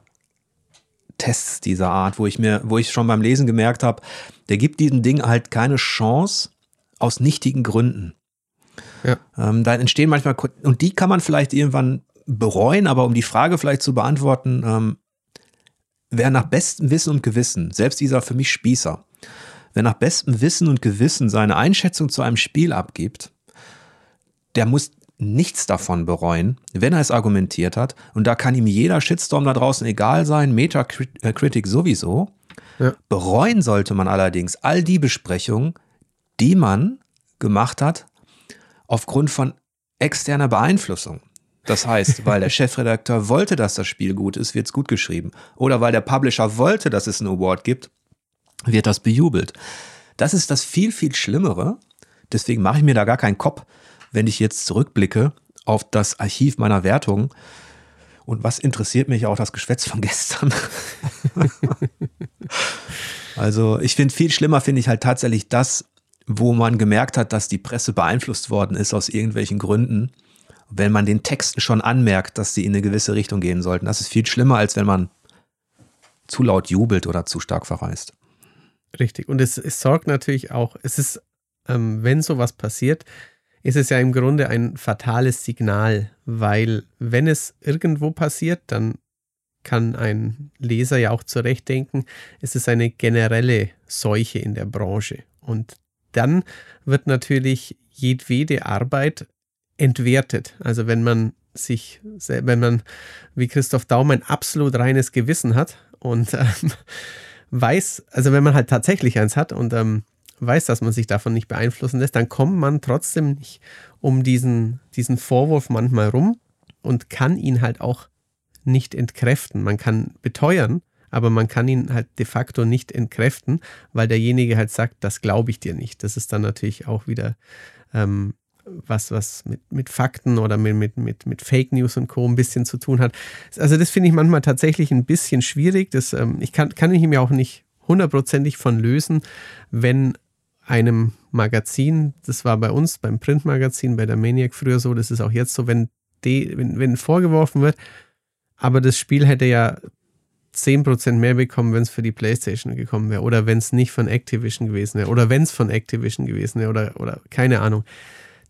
Tests dieser Art, wo ich mir, wo ich schon beim Lesen gemerkt habe, der gibt diesem Ding halt keine Chance aus nichtigen Gründen. Ja. Ähm, da entstehen manchmal, und die kann man vielleicht irgendwann bereuen, aber um die Frage vielleicht zu beantworten, ähm, wer nach bestem Wissen und Gewissen, selbst dieser für mich Spießer, wer nach bestem Wissen und Gewissen seine Einschätzung zu einem Spiel abgibt, der muss nichts davon bereuen, wenn er es argumentiert hat. Und da kann ihm jeder Shitstorm da draußen egal sein, Metacritic sowieso. Ja. Bereuen sollte man allerdings all die Besprechungen, die man gemacht hat, aufgrund von externer Beeinflussung. Das heißt, weil der Chefredakteur wollte, dass das Spiel gut ist, wird es gut geschrieben. Oder weil der Publisher wollte, dass es einen Award gibt, wird das bejubelt. Das ist das viel, viel Schlimmere. Deswegen mache ich mir da gar keinen Kopf, wenn ich jetzt zurückblicke auf das Archiv meiner Wertungen. Und was interessiert mich auch das Geschwätz von gestern? also ich finde viel schlimmer, finde ich halt tatsächlich das, wo man gemerkt hat, dass die Presse beeinflusst worden ist aus irgendwelchen Gründen wenn man den Texten schon anmerkt, dass sie in eine gewisse Richtung gehen sollten. Das ist viel schlimmer, als wenn man zu laut jubelt oder zu stark verreist. Richtig. Und es, es sorgt natürlich auch, es ist, ähm, wenn sowas passiert, ist es ja im Grunde ein fatales Signal, weil wenn es irgendwo passiert, dann kann ein Leser ja auch zurechtdenken, es ist eine generelle Seuche in der Branche. Und dann wird natürlich jedwede Arbeit entwertet. Also wenn man sich, wenn man wie Christoph Daum ein absolut reines Gewissen hat und ähm, weiß, also wenn man halt tatsächlich eins hat und ähm, weiß, dass man sich davon nicht beeinflussen lässt, dann kommt man trotzdem nicht um diesen, diesen Vorwurf manchmal rum und kann ihn halt auch nicht entkräften. Man kann beteuern, aber man kann ihn halt de facto nicht entkräften, weil derjenige halt sagt, das glaube ich dir nicht. Das ist dann natürlich auch wieder ähm, was, was mit, mit Fakten oder mit, mit, mit, Fake News und Co. ein bisschen zu tun hat. Also das finde ich manchmal tatsächlich ein bisschen schwierig. Das, ähm, ich kann, kann ich mir auch nicht hundertprozentig von lösen, wenn einem Magazin, das war bei uns beim Printmagazin, bei der Maniac früher so, das ist auch jetzt so, wenn, de, wenn, wenn vorgeworfen wird, aber das Spiel hätte ja 10% mehr bekommen, wenn es für die PlayStation gekommen wäre oder wenn es nicht von Activision gewesen wäre oder wenn es von Activision gewesen wäre oder, oder keine Ahnung.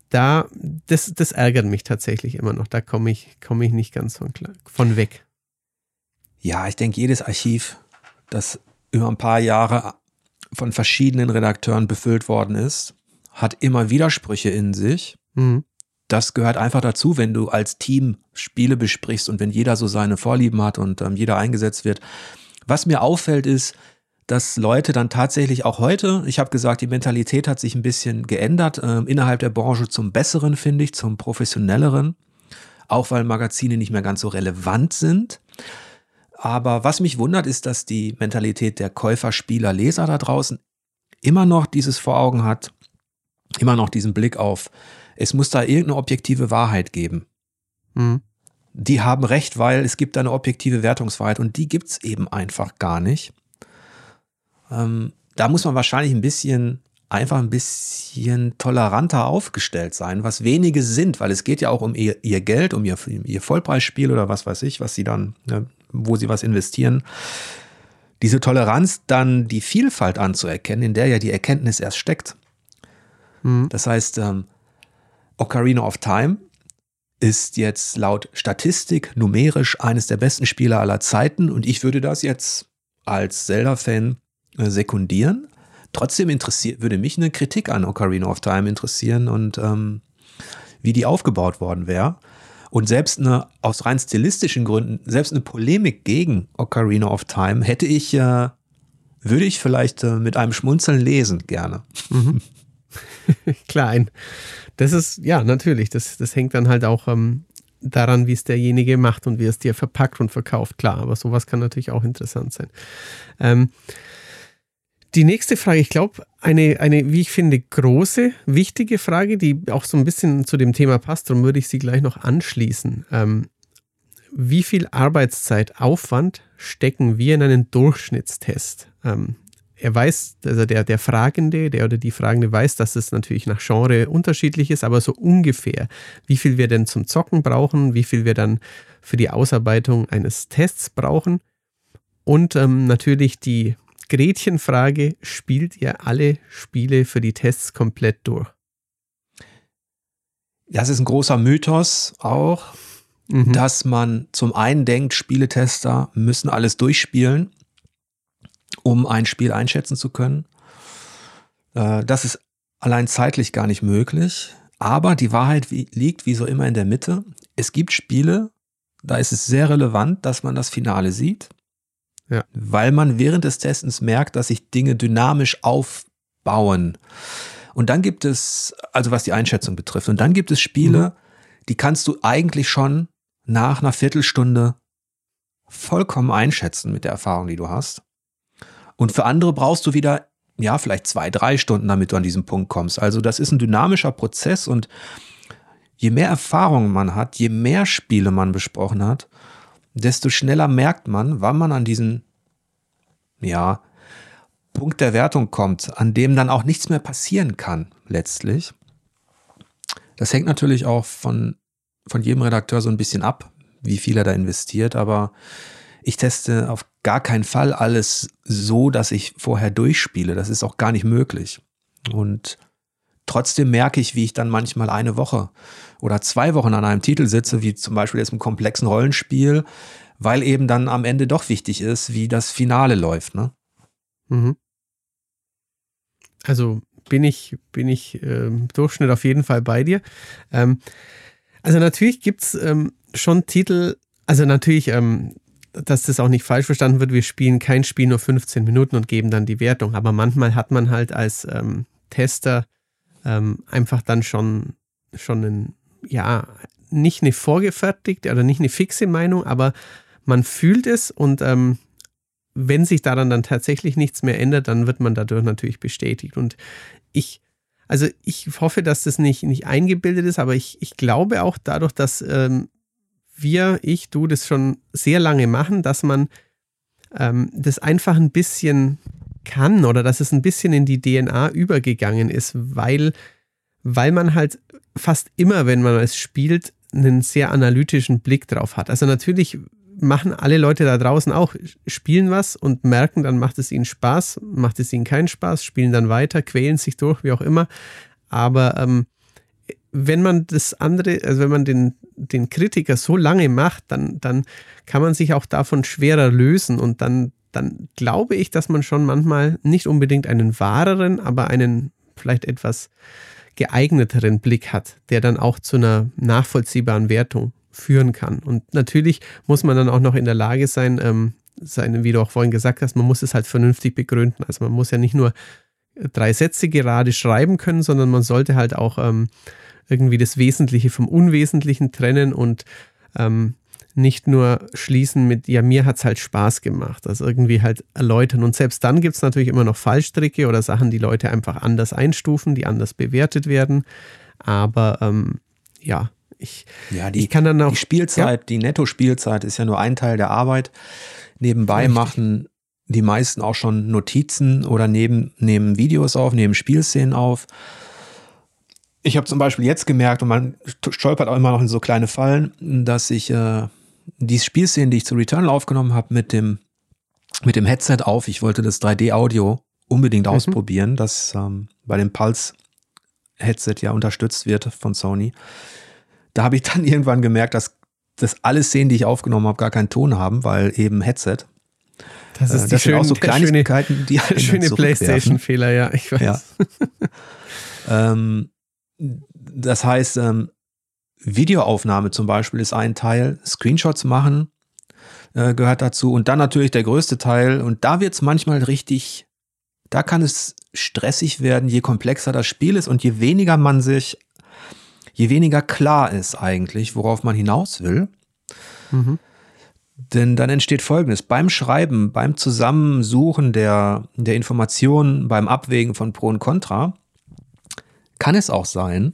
Da, das, das ärgert mich tatsächlich immer noch. Da komme ich, komm ich nicht ganz von, von weg. Ja, ich denke, jedes Archiv, das über ein paar Jahre von verschiedenen Redakteuren befüllt worden ist, hat immer Widersprüche in sich. Mhm. Das gehört einfach dazu, wenn du als Team Spiele besprichst und wenn jeder so seine Vorlieben hat und ähm, jeder eingesetzt wird. Was mir auffällt, ist, dass Leute dann tatsächlich auch heute, ich habe gesagt, die Mentalität hat sich ein bisschen geändert, äh, innerhalb der Branche zum Besseren, finde ich, zum Professionelleren, auch weil Magazine nicht mehr ganz so relevant sind. Aber was mich wundert, ist, dass die Mentalität der Käufer, Spieler, Leser da draußen immer noch dieses vor Augen hat, immer noch diesen Blick auf, es muss da irgendeine objektive Wahrheit geben. Mhm. Die haben recht, weil es gibt eine objektive Wertungswahrheit und die gibt es eben einfach gar nicht. Ähm, da muss man wahrscheinlich ein bisschen einfach ein bisschen toleranter aufgestellt sein, was wenige sind, weil es geht ja auch um ihr, ihr Geld, um ihr, ihr Vollpreisspiel oder was weiß ich, was sie dann ne, wo sie was investieren. Diese Toleranz, dann die Vielfalt anzuerkennen, in der ja die Erkenntnis erst steckt. Mhm. Das heißt, ähm, Ocarina of Time ist jetzt laut Statistik numerisch eines der besten Spieler aller Zeiten und ich würde das jetzt als Zelda-Fan sekundieren. Trotzdem interessiert, würde mich eine Kritik an Ocarina of Time interessieren und ähm, wie die aufgebaut worden wäre. Und selbst eine, aus rein stilistischen Gründen, selbst eine Polemik gegen Ocarina of Time hätte ich, äh, würde ich vielleicht äh, mit einem Schmunzeln lesen, gerne. Mhm. Klein. Das ist, ja, natürlich, das, das hängt dann halt auch ähm, daran, wie es derjenige macht und wie es dir verpackt und verkauft, klar, aber sowas kann natürlich auch interessant sein. Ähm, die nächste Frage, ich glaube, eine, eine, wie ich finde, große, wichtige Frage, die auch so ein bisschen zu dem Thema passt, darum würde ich sie gleich noch anschließen. Ähm, wie viel Arbeitszeit, Aufwand stecken wir in einen Durchschnittstest? Ähm, er weiß, also der, der Fragende, der oder die Fragende weiß, dass es natürlich nach Genre unterschiedlich ist, aber so ungefähr, wie viel wir denn zum Zocken brauchen, wie viel wir dann für die Ausarbeitung eines Tests brauchen und ähm, natürlich die Gretchenfrage, spielt ihr alle Spiele für die Tests komplett durch? Das ist ein großer Mythos auch, mhm. dass man zum einen denkt, Spieletester müssen alles durchspielen, um ein Spiel einschätzen zu können. Äh, das ist allein zeitlich gar nicht möglich. Aber die Wahrheit liegt wie so immer in der Mitte. Es gibt Spiele, da ist es sehr relevant, dass man das Finale sieht. Ja. Weil man während des Testens merkt, dass sich Dinge dynamisch aufbauen. Und dann gibt es, also was die Einschätzung betrifft, und dann gibt es Spiele, mhm. die kannst du eigentlich schon nach einer Viertelstunde vollkommen einschätzen mit der Erfahrung, die du hast. Und für andere brauchst du wieder, ja, vielleicht zwei, drei Stunden, damit du an diesen Punkt kommst. Also das ist ein dynamischer Prozess und je mehr Erfahrung man hat, je mehr Spiele man besprochen hat, desto schneller merkt man, wann man an diesen, ja, Punkt der Wertung kommt, an dem dann auch nichts mehr passieren kann, letztlich. Das hängt natürlich auch von, von jedem Redakteur so ein bisschen ab, wie viel er da investiert, aber ich teste auf gar keinen Fall alles so, dass ich vorher durchspiele. Das ist auch gar nicht möglich. Und trotzdem merke ich, wie ich dann manchmal eine Woche oder zwei Wochen an einem Titel sitze, wie zum Beispiel jetzt im komplexen Rollenspiel, weil eben dann am Ende doch wichtig ist, wie das Finale läuft. Ne? Mhm. Also bin ich, bin ich äh, im Durchschnitt auf jeden Fall bei dir. Ähm, also natürlich gibt es ähm, schon Titel, also natürlich, ähm, dass das auch nicht falsch verstanden wird, wir spielen kein Spiel nur 15 Minuten und geben dann die Wertung. Aber manchmal hat man halt als ähm, Tester ähm, einfach dann schon, schon ein, ja, nicht eine vorgefertigte oder nicht eine fixe Meinung, aber man fühlt es und ähm, wenn sich daran dann tatsächlich nichts mehr ändert, dann wird man dadurch natürlich bestätigt. Und ich, also ich hoffe, dass das nicht, nicht eingebildet ist, aber ich, ich glaube auch dadurch, dass ähm, wir, ich, du das schon sehr lange machen, dass man ähm, das einfach ein bisschen kann oder dass es ein bisschen in die DNA übergegangen ist, weil, weil man halt fast immer, wenn man es spielt, einen sehr analytischen Blick drauf hat. Also natürlich machen alle Leute da draußen auch, spielen was und merken, dann macht es ihnen Spaß, macht es ihnen keinen Spaß, spielen dann weiter, quälen sich durch, wie auch immer. Aber ähm, wenn man das andere, also wenn man den, den Kritiker so lange macht, dann, dann kann man sich auch davon schwerer lösen und dann, dann glaube ich, dass man schon manchmal nicht unbedingt einen wahreren, aber einen vielleicht etwas geeigneteren Blick hat, der dann auch zu einer nachvollziehbaren Wertung führen kann. Und natürlich muss man dann auch noch in der Lage sein, ähm, sein, wie du auch vorhin gesagt hast, man muss es halt vernünftig begründen. Also man muss ja nicht nur drei Sätze gerade schreiben können, sondern man sollte halt auch ähm, irgendwie das Wesentliche vom Unwesentlichen trennen und ähm, nicht nur schließen mit, ja, mir hat es halt Spaß gemacht. Also irgendwie halt erläutern. Und selbst dann gibt es natürlich immer noch Fallstricke oder Sachen, die Leute einfach anders einstufen, die anders bewertet werden. Aber ähm, ja, ich, ja, die, ich kann dann auch. Die Spielzeit, ja? die Netto-Spielzeit ist ja nur ein Teil der Arbeit. Nebenbei Richtig. machen die meisten auch schon Notizen oder neben, nehmen Videos auf, nehmen Spielszenen auf. Ich habe zum Beispiel jetzt gemerkt, und man stolpert auch immer noch in so kleine Fallen, dass ich äh, die Spielszenen, die ich zu Returnal aufgenommen habe, mit dem, mit dem Headset auf, ich wollte das 3D-Audio unbedingt mhm. ausprobieren, das ähm, bei dem Pulse-Headset ja unterstützt wird von Sony. Da habe ich dann irgendwann gemerkt, dass das alle Szenen, die ich aufgenommen habe, gar keinen Ton haben, weil eben Headset. Das ist äh, das die schöne, auch so Kleinigkeiten, die der schöne PlayStation-Fehler, ja, ich weiß. Ja. ähm, das heißt, ähm, Videoaufnahme zum Beispiel ist ein Teil, Screenshots machen äh, gehört dazu und dann natürlich der größte Teil und da wird es manchmal richtig, da kann es stressig werden, je komplexer das Spiel ist und je weniger man sich je weniger klar ist eigentlich, worauf man hinaus will. Mhm. Denn dann entsteht Folgendes. Beim Schreiben, beim Zusammensuchen der, der Informationen, beim Abwägen von Pro und Contra, kann es auch sein,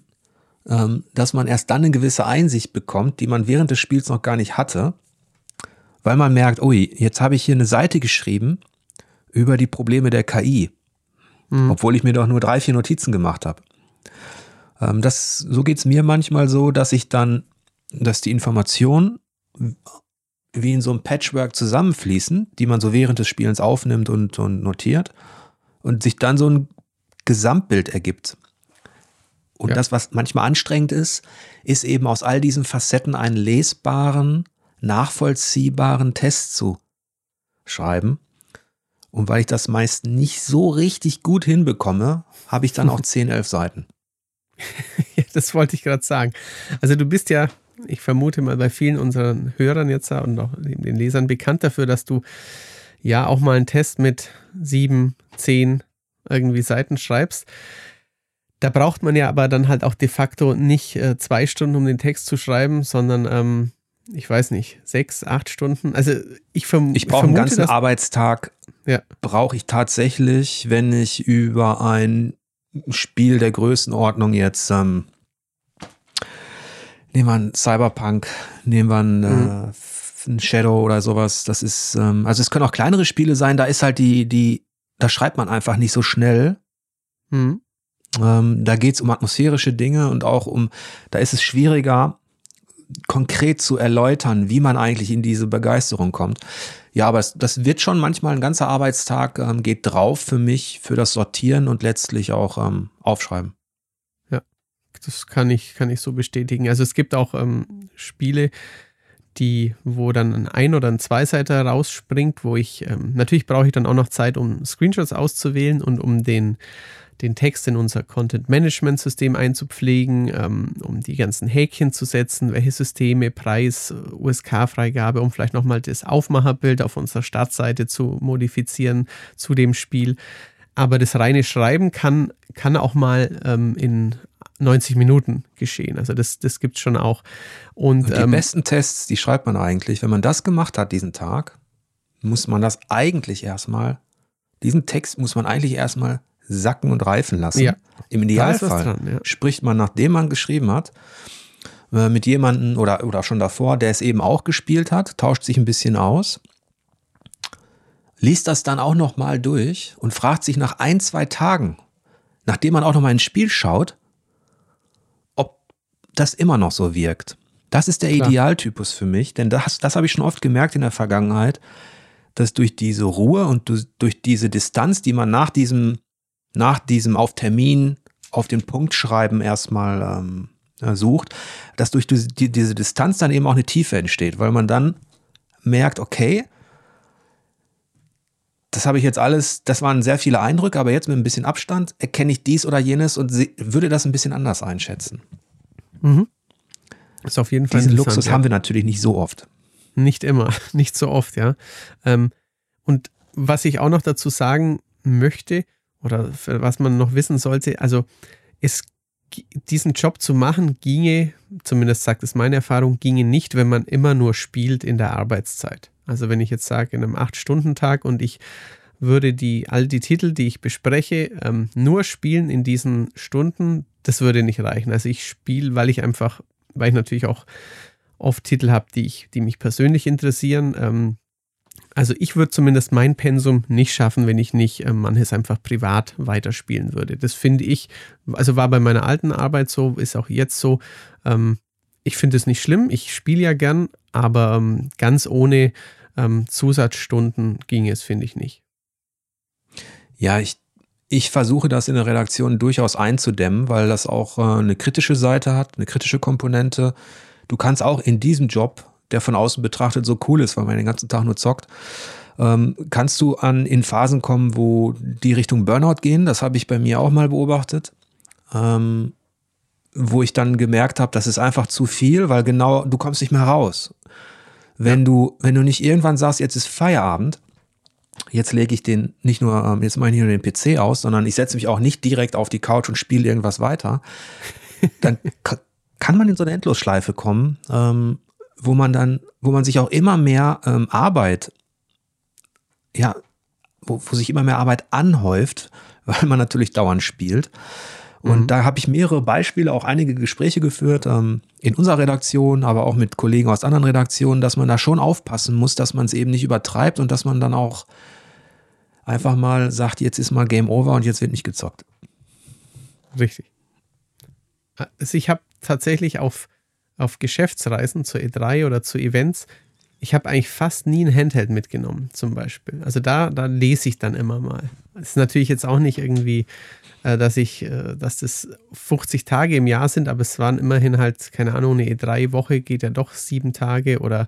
dass man erst dann eine gewisse Einsicht bekommt, die man während des Spiels noch gar nicht hatte, weil man merkt, ui, jetzt habe ich hier eine Seite geschrieben über die Probleme der KI, mhm. obwohl ich mir doch nur drei, vier Notizen gemacht habe. Ähm, das, so geht's mir manchmal so, dass ich dann, dass die Informationen wie in so einem Patchwork zusammenfließen, die man so während des Spielens aufnimmt und, und notiert und sich dann so ein Gesamtbild ergibt. Und ja. das, was manchmal anstrengend ist, ist eben aus all diesen Facetten einen lesbaren, nachvollziehbaren Test zu schreiben. Und weil ich das meist nicht so richtig gut hinbekomme, habe ich dann auch 10, 11 Seiten. das wollte ich gerade sagen. Also du bist ja, ich vermute mal bei vielen unseren Hörern jetzt und auch den Lesern bekannt dafür, dass du ja auch mal einen Test mit sieben, zehn irgendwie Seiten schreibst. Da braucht man ja aber dann halt auch de facto nicht äh, zwei Stunden, um den Text zu schreiben, sondern ähm, ich weiß nicht, sechs, acht Stunden. Also ich, verm ich brauche einen ganzen Arbeitstag. Ja. Brauche ich tatsächlich, wenn ich über ein Spiel der Größenordnung jetzt, ähm, nehmen wir einen Cyberpunk, nehmen wir einen, mhm. äh, einen Shadow oder sowas. Das ist, ähm, also es können auch kleinere Spiele sein, da ist halt die, die, da schreibt man einfach nicht so schnell. Mhm. Ähm, da geht es um atmosphärische Dinge und auch um, da ist es schwieriger, konkret zu erläutern, wie man eigentlich in diese Begeisterung kommt. Ja, aber es, das wird schon manchmal ein ganzer Arbeitstag ähm, geht drauf für mich, für das Sortieren und letztlich auch ähm, Aufschreiben. Ja, das kann ich, kann ich so bestätigen. Also es gibt auch ähm, Spiele, die, wo dann ein Ein- oder ein Zweiseiter rausspringt, wo ich, ähm, natürlich brauche ich dann auch noch Zeit, um Screenshots auszuwählen und um den, den Text in unser Content-Management-System einzupflegen, ähm, um die ganzen Häkchen zu setzen, welche Systeme, Preis, USK-Freigabe, um vielleicht nochmal das Aufmacherbild auf unserer Startseite zu modifizieren zu dem Spiel. Aber das reine Schreiben kann, kann auch mal ähm, in 90 Minuten geschehen. Also das, das gibt es schon auch. Und, Und die ähm, besten Tests, die schreibt man eigentlich. Wenn man das gemacht hat diesen Tag, muss man das eigentlich erstmal, diesen Text muss man eigentlich erstmal sacken und reifen lassen. Ja. Im Idealfall dran, ja. spricht man, nachdem man geschrieben hat, äh, mit jemandem oder, oder schon davor, der es eben auch gespielt hat, tauscht sich ein bisschen aus, liest das dann auch nochmal durch und fragt sich nach ein, zwei Tagen, nachdem man auch nochmal ins Spiel schaut, ob das immer noch so wirkt. Das ist der Klar. Idealtypus für mich, denn das, das habe ich schon oft gemerkt in der Vergangenheit, dass durch diese Ruhe und durch diese Distanz, die man nach diesem nach diesem auf Termin, auf den Punkt schreiben erstmal ähm, äh, sucht, dass durch die, diese Distanz dann eben auch eine Tiefe entsteht, weil man dann merkt, okay, das habe ich jetzt alles, das waren sehr viele Eindrücke, aber jetzt mit ein bisschen Abstand erkenne ich dies oder jenes und würde das ein bisschen anders einschätzen. Mhm. Ist auf jeden Fall Diesen Luxus ja. haben wir natürlich nicht so oft. Nicht immer, nicht so oft, ja. Ähm, und was ich auch noch dazu sagen möchte, oder was man noch wissen sollte, also es, diesen Job zu machen ginge, zumindest sagt es meine Erfahrung, ginge nicht, wenn man immer nur spielt in der Arbeitszeit. Also wenn ich jetzt sage, in einem 8-Stunden-Tag und ich würde die, all die Titel, die ich bespreche, ähm, nur spielen in diesen Stunden, das würde nicht reichen. Also ich spiele, weil ich einfach, weil ich natürlich auch oft Titel habe, die, die mich persönlich interessieren, ähm, also ich würde zumindest mein Pensum nicht schaffen, wenn ich nicht äh, manches einfach privat weiterspielen würde. Das finde ich, also war bei meiner alten Arbeit so, ist auch jetzt so. Ähm, ich finde es nicht schlimm, ich spiele ja gern, aber ähm, ganz ohne ähm, Zusatzstunden ging es, finde ich nicht. Ja, ich, ich versuche das in der Redaktion durchaus einzudämmen, weil das auch äh, eine kritische Seite hat, eine kritische Komponente. Du kannst auch in diesem Job der von außen betrachtet so cool ist, weil man den ganzen Tag nur zockt. Ähm, kannst du an in Phasen kommen, wo die Richtung Burnout gehen? Das habe ich bei mir auch mal beobachtet. Ähm, wo ich dann gemerkt habe, das ist einfach zu viel, weil genau, du kommst nicht mehr raus. Wenn ja. du, wenn du nicht irgendwann sagst, jetzt ist Feierabend, jetzt lege ich den nicht nur, ähm, jetzt mache ich nur den PC aus, sondern ich setze mich auch nicht direkt auf die Couch und spiele irgendwas weiter, dann kann man in so eine Endlosschleife kommen, ähm, wo man dann, wo man sich auch immer mehr ähm, Arbeit, ja, wo, wo sich immer mehr Arbeit anhäuft, weil man natürlich dauernd spielt. Und mhm. da habe ich mehrere Beispiele, auch einige Gespräche geführt, ähm, in unserer Redaktion, aber auch mit Kollegen aus anderen Redaktionen, dass man da schon aufpassen muss, dass man es eben nicht übertreibt und dass man dann auch einfach mal sagt, jetzt ist mal Game Over und jetzt wird nicht gezockt. Richtig. Also ich habe tatsächlich auf auf Geschäftsreisen zur E3 oder zu Events, ich habe eigentlich fast nie ein Handheld mitgenommen, zum Beispiel. Also da, da lese ich dann immer mal. Das ist natürlich jetzt auch nicht irgendwie, äh, dass ich, äh, dass das 50 Tage im Jahr sind, aber es waren immerhin halt, keine Ahnung, eine E3-Woche geht ja doch sieben Tage oder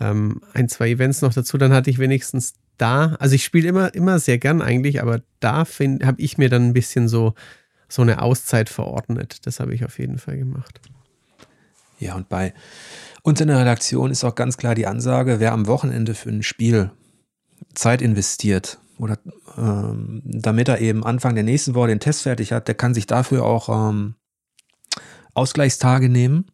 ähm, ein, zwei Events noch dazu. Dann hatte ich wenigstens da, also ich spiele immer, immer sehr gern eigentlich, aber da habe ich mir dann ein bisschen so, so eine Auszeit verordnet. Das habe ich auf jeden Fall gemacht. Ja, und bei uns in der Redaktion ist auch ganz klar die Ansage, wer am Wochenende für ein Spiel Zeit investiert oder ähm, damit er eben Anfang der nächsten Woche den Test fertig hat, der kann sich dafür auch ähm, Ausgleichstage nehmen.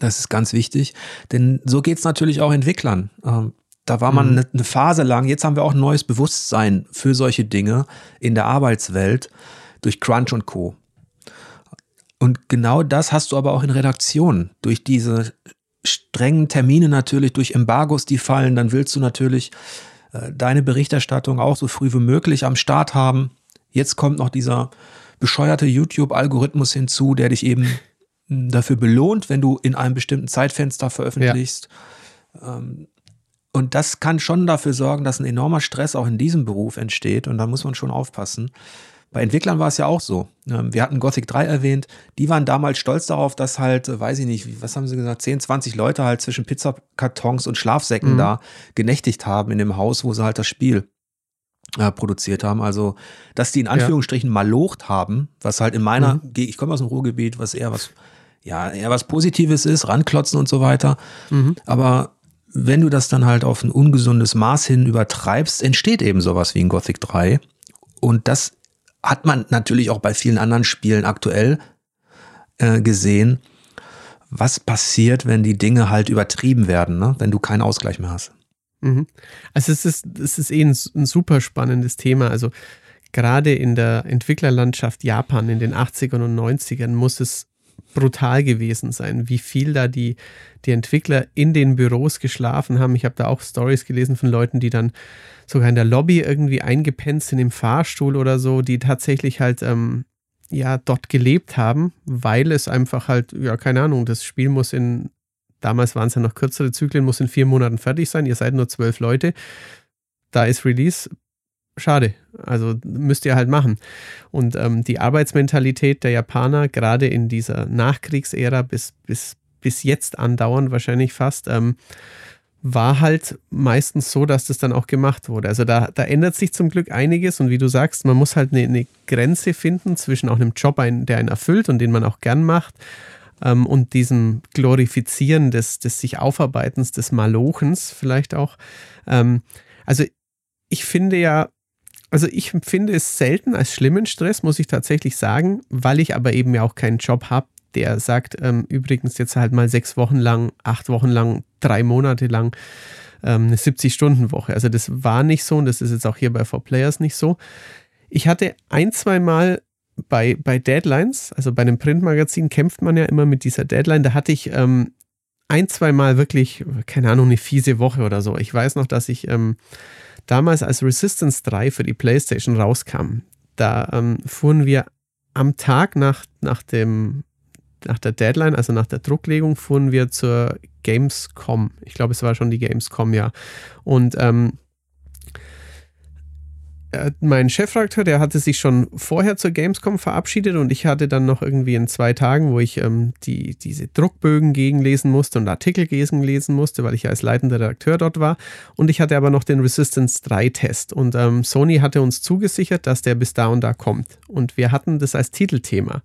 Das ist ganz wichtig, denn so geht es natürlich auch Entwicklern. Ähm, da war man mhm. eine, eine Phase lang, jetzt haben wir auch ein neues Bewusstsein für solche Dinge in der Arbeitswelt durch Crunch und Co. Und genau das hast du aber auch in Redaktionen. Durch diese strengen Termine natürlich, durch Embargos, die fallen, dann willst du natürlich äh, deine Berichterstattung auch so früh wie möglich am Start haben. Jetzt kommt noch dieser bescheuerte YouTube-Algorithmus hinzu, der dich eben hm, dafür belohnt, wenn du in einem bestimmten Zeitfenster veröffentlichst. Ja. Ähm, und das kann schon dafür sorgen, dass ein enormer Stress auch in diesem Beruf entsteht. Und da muss man schon aufpassen Bei Entwicklern war es ja auch so. Ähm, wir hatten Gothic 3 erwähnt. Die waren damals stolz darauf, dass halt, äh, weiß ich nicht, was haben sie gesagt, 10, 20 Leute halt zwischen Pizzakartons und Schlafsäcken mhm. da genächtigt haben in dem Haus, wo sie halt das Spiel äh, produziert haben. Also, dass die in Anführungsstrichen ja. malocht haben, was halt in meiner, mhm. ich komme aus dem Ruhrgebiet, was eher was, ja, eher was Positives ist, ranklotzen und so weiter. Mhm. Aber wenn du das dann halt auf ein ungesundes Maß hin übertreibst, entsteht eben sowas wie ein Gothic 3. Und das hat man natürlich auch bei vielen anderen Spielen aktuell äh, gesehen, was passiert, wenn die Dinge halt übertrieben werden, ne? wenn du keinen Ausgleich mehr hast. Mhm. Also es ist, es ist eh ein, ein super spannendes Thema. Also gerade in der Entwicklerlandschaft Japan in den 80ern und 90ern muss es brutal gewesen sein, wie viel da die, die Entwickler in den Büros geschlafen haben. Ich habe da auch Stories gelesen von Leuten, die dann sogar in der Lobby irgendwie eingepennt sind im Fahrstuhl oder so, die tatsächlich halt ähm, ja dort gelebt haben, weil es einfach halt, ja, keine Ahnung, das Spiel muss in, damals waren es ja noch kürzere Zyklen, muss in vier Monaten fertig sein, ihr seid nur zwölf Leute. Da ist Release, schade. Also müsst ihr halt machen. Und ähm, die Arbeitsmentalität der Japaner, gerade in dieser Nachkriegsära bis, bis, bis jetzt andauernd wahrscheinlich fast, ähm, war halt meistens so, dass das dann auch gemacht wurde. Also da, da ändert sich zum Glück einiges und wie du sagst, man muss halt eine, eine Grenze finden zwischen auch einem Job, ein, der einen erfüllt und den man auch gern macht ähm, und diesem Glorifizieren des, des sich Aufarbeitens, des Malochens vielleicht auch. Ähm, also ich finde ja, also ich empfinde es selten als schlimmen Stress, muss ich tatsächlich sagen, weil ich aber eben ja auch keinen Job habe, der sagt, ähm, übrigens jetzt halt mal sechs Wochen lang, acht Wochen lang, drei Monate lang ähm, eine 70-Stunden-Woche. Also das war nicht so und das ist jetzt auch hier bei 4Players nicht so. Ich hatte ein, zwei Mal bei, bei Deadlines, also bei einem Printmagazin kämpft man ja immer mit dieser Deadline, da hatte ich ähm, ein, zwei Mal wirklich, keine Ahnung, eine fiese Woche oder so. Ich weiß noch, dass ich ähm, damals als Resistance 3 für die PlayStation rauskam, da ähm, fuhren wir am Tag nach, nach, dem, nach der Deadline, also nach der Drucklegung, fuhren wir zur Gamescom. Ich glaube, es war schon die Gamescom, ja. Und ähm, äh, mein Chefredakteur, der hatte sich schon vorher zur Gamescom verabschiedet und ich hatte dann noch irgendwie in zwei Tagen, wo ich ähm, die, diese Druckbögen gegenlesen musste und Artikel gegenlesen musste, weil ich ja als leitender Redakteur dort war. Und ich hatte aber noch den Resistance 3 Test und ähm, Sony hatte uns zugesichert, dass der bis da und da kommt. Und wir hatten das als Titelthema.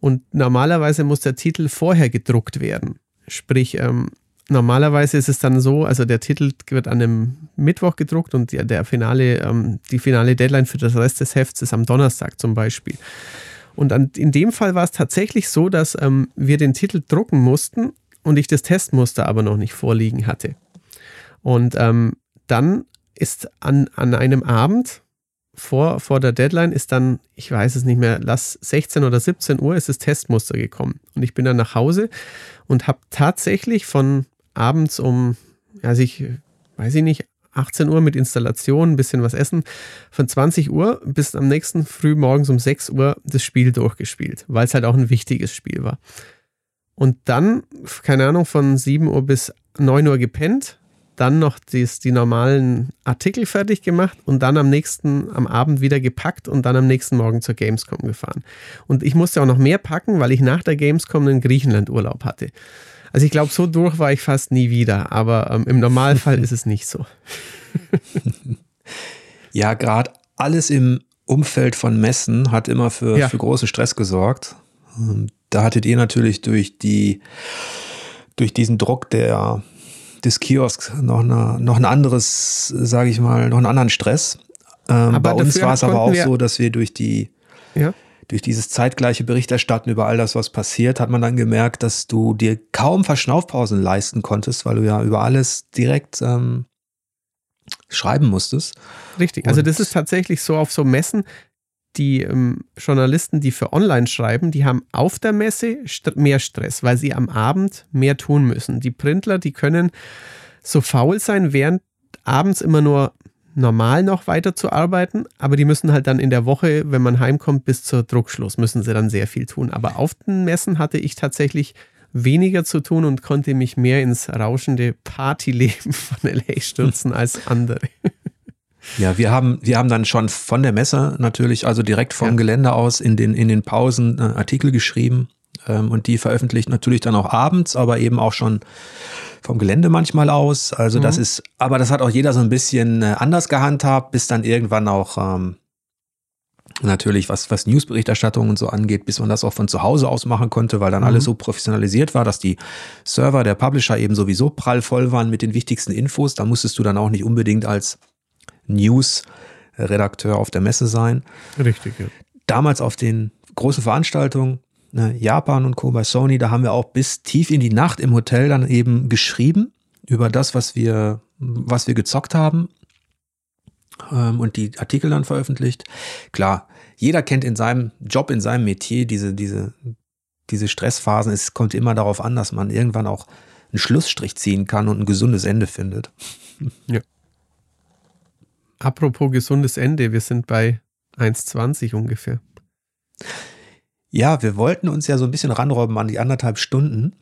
Und normalerweise muss der Titel vorher gedruckt werden. Sprich, ähm, normalerweise ist es dann so, also der Titel wird an einem Mittwoch gedruckt und der, der finale, ähm, die finale Deadline für das Rest des Hefts ist am Donnerstag zum Beispiel. Und an, in dem Fall war es tatsächlich so, dass ähm, wir den Titel drucken mussten und ich das Testmuster aber noch nicht vorliegen hatte. Und ähm, dann ist an, an einem Abend vor, vor der Deadline ist dann, ich weiß es nicht mehr, lass 16 oder 17 Uhr ist das Testmuster gekommen. Und ich bin dann nach Hause und habe tatsächlich von abends um, also ich weiß ich nicht, 18 Uhr mit Installation, ein bisschen was essen, von 20 Uhr bis am nächsten Früh morgens um 6 Uhr das Spiel durchgespielt, weil es halt auch ein wichtiges Spiel war. Und dann, keine Ahnung, von 7 Uhr bis 9 Uhr gepennt, dann noch dies, die normalen Artikel fertig gemacht und dann am nächsten, am Abend wieder gepackt und dann am nächsten Morgen zur Gamescom gefahren. Und ich musste auch noch mehr packen, weil ich nach der Gamescom einen Griechenland-Urlaub hatte. Also ich glaube, so durch war ich fast nie wieder, aber ähm, im Normalfall ist es nicht so. ja, gerade alles im Umfeld von Messen hat immer für, ja. für großen Stress gesorgt. Da hattet ihr natürlich durch die, durch diesen Druck der, des Kiosks noch, eine, noch ein anderes, sage ich mal, noch einen anderen Stress. Ähm, bei uns war es aber auch so, dass wir durch die, ja durch dieses zeitgleiche Berichterstatten über all das, was passiert, hat man dann gemerkt, dass du dir kaum Verschnaufpausen leisten konntest, weil du ja über alles direkt ähm, schreiben musstest. Richtig, also das ist tatsächlich so auf so Messen, die ähm, Journalisten, die für online schreiben, die haben auf der Messe st mehr Stress, weil sie am Abend mehr tun müssen. Die Printler, die können so faul sein, während abends immer nur normal noch weiterzuarbeiten, aber die müssen halt dann in der Woche, wenn man heimkommt, bis zur Druckschluss, müssen sie dann sehr viel tun. Aber auf den Messen hatte ich tatsächlich weniger zu tun und konnte mich mehr ins rauschende Partyleben von LA stürzen als andere. Ja, wir haben, wir haben dann schon von der Messe natürlich, also direkt vom ja. Gelände aus in den, in den Pausen äh, Artikel geschrieben ähm, und die veröffentlicht natürlich dann auch abends, aber eben auch schon vom Gelände manchmal aus. Also mhm. das ist, aber das hat auch jeder so ein bisschen äh, anders gehandhabt, bis dann irgendwann auch ähm, natürlich, was, was Newsberichterstattung und so angeht, bis man das auch von zu Hause aus machen konnte, weil dann mhm. alles so professionalisiert war, dass die Server der Publisher eben sowieso prallvoll waren mit den wichtigsten Infos. Da musstest du dann auch nicht unbedingt als News-Redakteur auf der Messe sein. Richtig, ja. Damals auf den großen Veranstaltungen, ne, Japan und Co. bei Sony, da haben wir auch bis tief in die Nacht im Hotel dann eben geschrieben über das, was wir, was wir gezockt haben ähm, und die Artikel dann veröffentlicht. Klar, jeder kennt in seinem Job, in seinem Metier diese, diese, diese Stressphasen. Es kommt immer darauf an, dass man irgendwann auch einen Schlussstrich ziehen kann und ein gesundes Ende findet. Ja. Apropos gesundes Ende, wir sind bei 1,20 ungefähr. Ja, wir wollten uns ja so ein bisschen ranräumen an die anderthalb Stunden.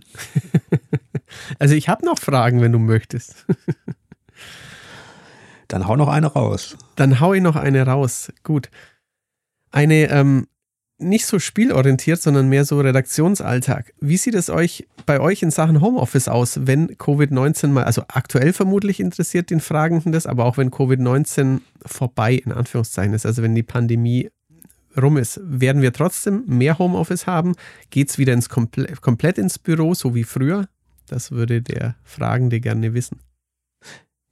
also ich habe noch Fragen, wenn du möchtest. Dann hau noch eine raus. Dann hau ich noch eine raus. Gut. Eine ähm, nicht so spielorientiert, sondern mehr so Redaktionsalltag. Wie sieht es euch bei euch in Sachen Homeoffice aus, wenn Covid-19 mal, also aktuell vermutlich interessiert den Fragenden das, aber auch wenn Covid-19 vorbei in Anführungszeichen ist, also wenn die Pandemie rum ist, werden wir trotzdem mehr Homeoffice haben? Geht es wieder ins Komple komplett ins Büro, so wie früher? Das würde der Fragende gerne wissen.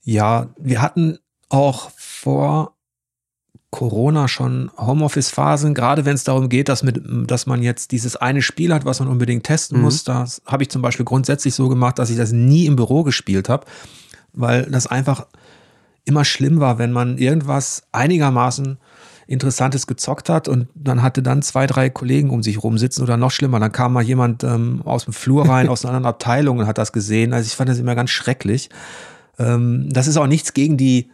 Ja, wir hatten auch vor Corona schon Homeoffice-Phasen, gerade wenn es darum geht, dass, mit, dass man jetzt dieses eine Spiel hat, was man unbedingt testen mhm. muss. Das habe ich zum Beispiel grundsätzlich so gemacht, dass ich das nie im Büro gespielt habe, weil das einfach immer schlimm war, wenn man irgendwas einigermaßen Interessantes gezockt hat und dann hatte dann zwei, drei Kollegen um sich rum sitzen oder noch schlimmer, dann kam mal jemand ähm, aus dem Flur rein, aus einer anderen Abteilung und hat das gesehen. Also ich fand das immer ganz schrecklich. Ähm, das ist auch nichts gegen die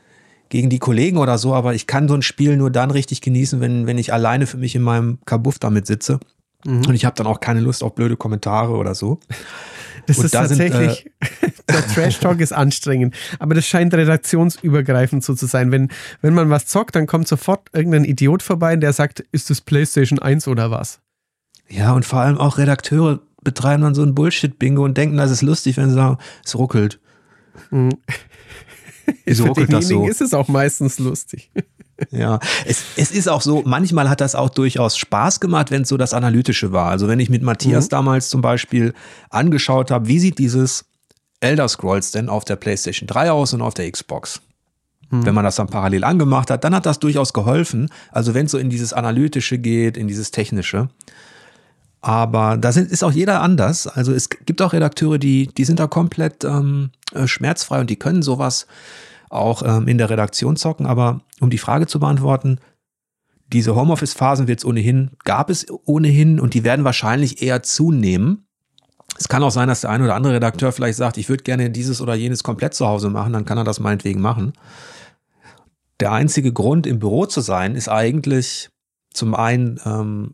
gegen die Kollegen oder so, aber ich kann so ein Spiel nur dann richtig genießen, wenn, wenn ich alleine für mich in meinem Kabuff damit sitze. Mhm. Und ich habe dann auch keine Lust auf blöde Kommentare oder so. Das und ist da tatsächlich, sind, äh, der Trash-Talk ist anstrengend, aber das scheint redaktionsübergreifend so zu sein. Wenn, wenn man was zockt, dann kommt sofort irgendein Idiot vorbei, der sagt, ist das PlayStation 1 oder was? Ja, und vor allem auch Redakteure betreiben dann so ein Bullshit-Bingo und denken, das ist lustig, wenn sie sagen, es ruckelt. Mhm. Wieso Für denjenigen das so? ist es auch meistens lustig. Ja, es, es ist auch so, manchmal hat das auch durchaus Spaß gemacht, wenn es so das Analytische war. Also wenn ich mit Matthias mhm. damals zum Beispiel angeschaut habe, wie sieht dieses Elder Scrolls denn auf der PlayStation 3 aus und auf der Xbox? Mhm. Wenn man das dann parallel angemacht hat, dann hat das durchaus geholfen. Also wenn es so in dieses Analytische geht, in dieses Technische. Aber da sind, ist auch jeder anders. Also es gibt auch Redakteure, die, die sind da komplett ähm, äh, schmerzfrei und die können sowas auch ähm, in der Redaktion zocken. Aber um die Frage zu beantworten, diese Homeoffice-Phasen wird es ohnehin, gab es ohnehin und die werden wahrscheinlich eher zunehmen. Es kann auch sein, dass der ein oder andere Redakteur vielleicht sagt, ich würde gerne dieses oder jenes komplett zu Hause machen, dann kann er das meinetwegen machen. Der einzige Grund, im Büro zu sein, ist eigentlich zum einen ähm,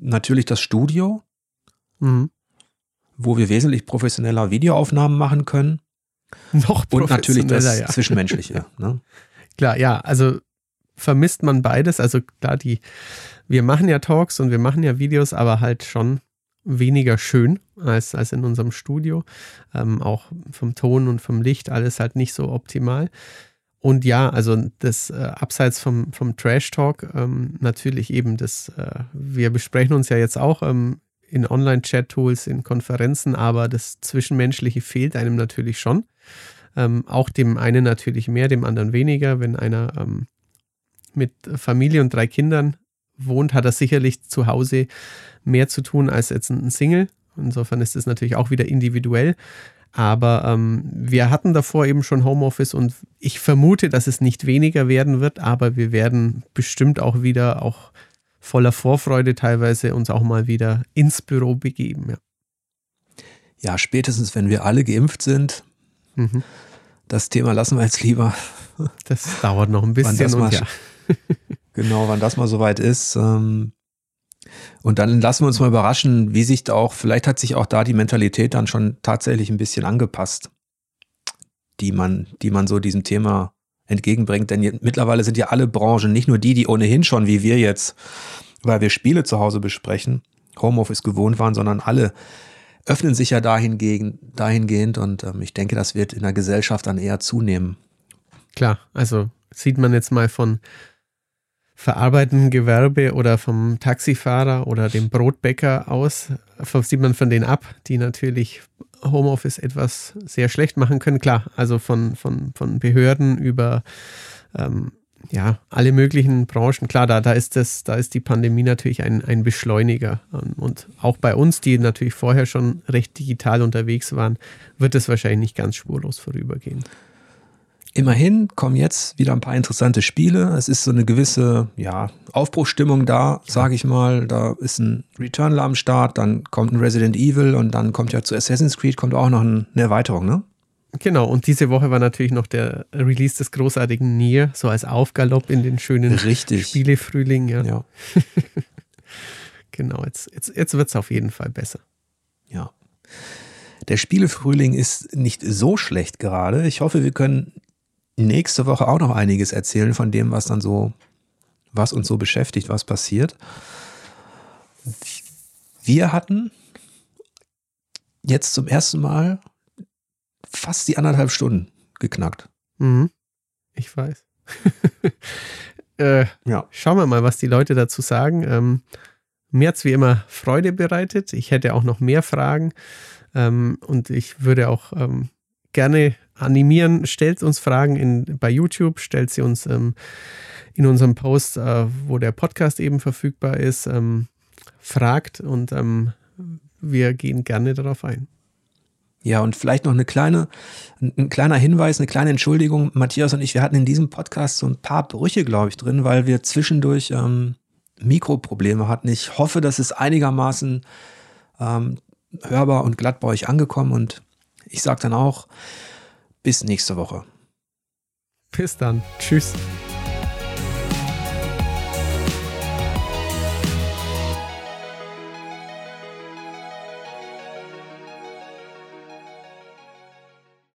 natürlich das Studio, mhm. wo wir wesentlich professioneller Videoaufnahmen machen können. Noch Und natürlich das ja. Zwischenmenschliche. Ne? Klar, ja, also vermisst man beides. Also klar, die, wir machen ja Talks und wir machen ja Videos, aber halt schon weniger schön als, als in unserem Studio. Ähm, auch vom Ton und vom Licht alles halt nicht so optimal. Und ja, also das äh, abseits vom, vom Trash Talk ähm, natürlich eben das, äh, wir besprechen uns ja jetzt auch ähm, in Online-Chat-Tools, in Konferenzen, aber das Zwischenmenschliche fehlt einem natürlich schon. Ähm, auch dem einen natürlich mehr, dem anderen weniger. Wenn einer ähm, mit Familie und drei Kindern wohnt, hat er sicherlich zu Hause mehr zu tun als jetzt ein Single. Insofern ist es natürlich auch wieder individuell. Aber ähm, wir hatten davor eben schon Homeoffice und ich vermute, dass es nicht weniger werden wird, aber wir werden bestimmt auch wieder auch voller Vorfreude teilweise uns auch mal wieder ins Büro begeben. Ja, ja spätestens wenn wir alle geimpft sind, mhm. das Thema lassen wir jetzt lieber. Das dauert noch ein bisschen. und ja. genau, wann das mal soweit ist. Ähm, und dann lassen wir uns mal überraschen, wie sich da auch, vielleicht hat sich auch da die Mentalität dann schon tatsächlich ein bisschen angepasst, die man, die man so diesem Thema entgegenbringt. Denn mittlerweile sind ja alle Branchen, nicht nur die, die ohnehin schon wie wir jetzt, weil wir Spiele zu Hause besprechen, Homeoffice gewohnt waren, sondern alle öffnen sich ja dahingehend, dahingehend und ähm, ich denke, das wird in der Gesellschaft dann eher zunehmen. Klar, also sieht man jetzt mal von verarbeitenden Gewerbe oder vom Taxifahrer oder dem Brotbäcker aus, sieht man von denen ab, die natürlich Homeoffice etwas sehr schlecht machen können. Klar, also von, von, von Behörden über ähm, ja, alle möglichen Branchen. Klar, da, da, ist das, da ist die Pandemie natürlich ein, ein Beschleuniger. Und auch bei uns, die natürlich vorher schon recht digital unterwegs waren, wird es wahrscheinlich nicht ganz spurlos vorübergehen. Immerhin kommen jetzt wieder ein paar interessante Spiele. Es ist so eine gewisse ja, Aufbruchstimmung da, sage ich mal. Da ist ein Returnal am Start, dann kommt ein Resident Evil und dann kommt ja zu Assassin's Creed kommt auch noch eine Erweiterung, ne? Genau, und diese Woche war natürlich noch der Release des großartigen Nier, so als Aufgalopp in den schönen Richtig. Spielefrühling. Ja. ja. genau, jetzt, jetzt, jetzt wird es auf jeden Fall besser. Ja. Der Spielefrühling ist nicht so schlecht gerade. Ich hoffe, wir können nächste Woche auch noch einiges erzählen von dem, was dann so, was uns so beschäftigt, was passiert. Wir hatten jetzt zum ersten Mal fast die anderthalb Stunden geknackt. Mhm. Ich weiß. äh, ja. Schauen wir mal, was die Leute dazu sagen. Ähm, mir hat es wie immer Freude bereitet. Ich hätte auch noch mehr Fragen. Ähm, und ich würde auch ähm, gerne animieren. Stellt uns Fragen in, bei YouTube, stellt sie uns ähm, in unserem Post, äh, wo der Podcast eben verfügbar ist, ähm, fragt und ähm, wir gehen gerne darauf ein. Ja, und vielleicht noch eine kleine, ein kleiner Hinweis, eine kleine Entschuldigung. Matthias und ich, wir hatten in diesem Podcast so ein paar Brüche, glaube ich, drin, weil wir zwischendurch ähm, Mikroprobleme hatten. Ich hoffe, das ist einigermaßen ähm, hörbar und glatt bei euch angekommen und ich sage dann auch bis nächste Woche. Bis dann. Tschüss.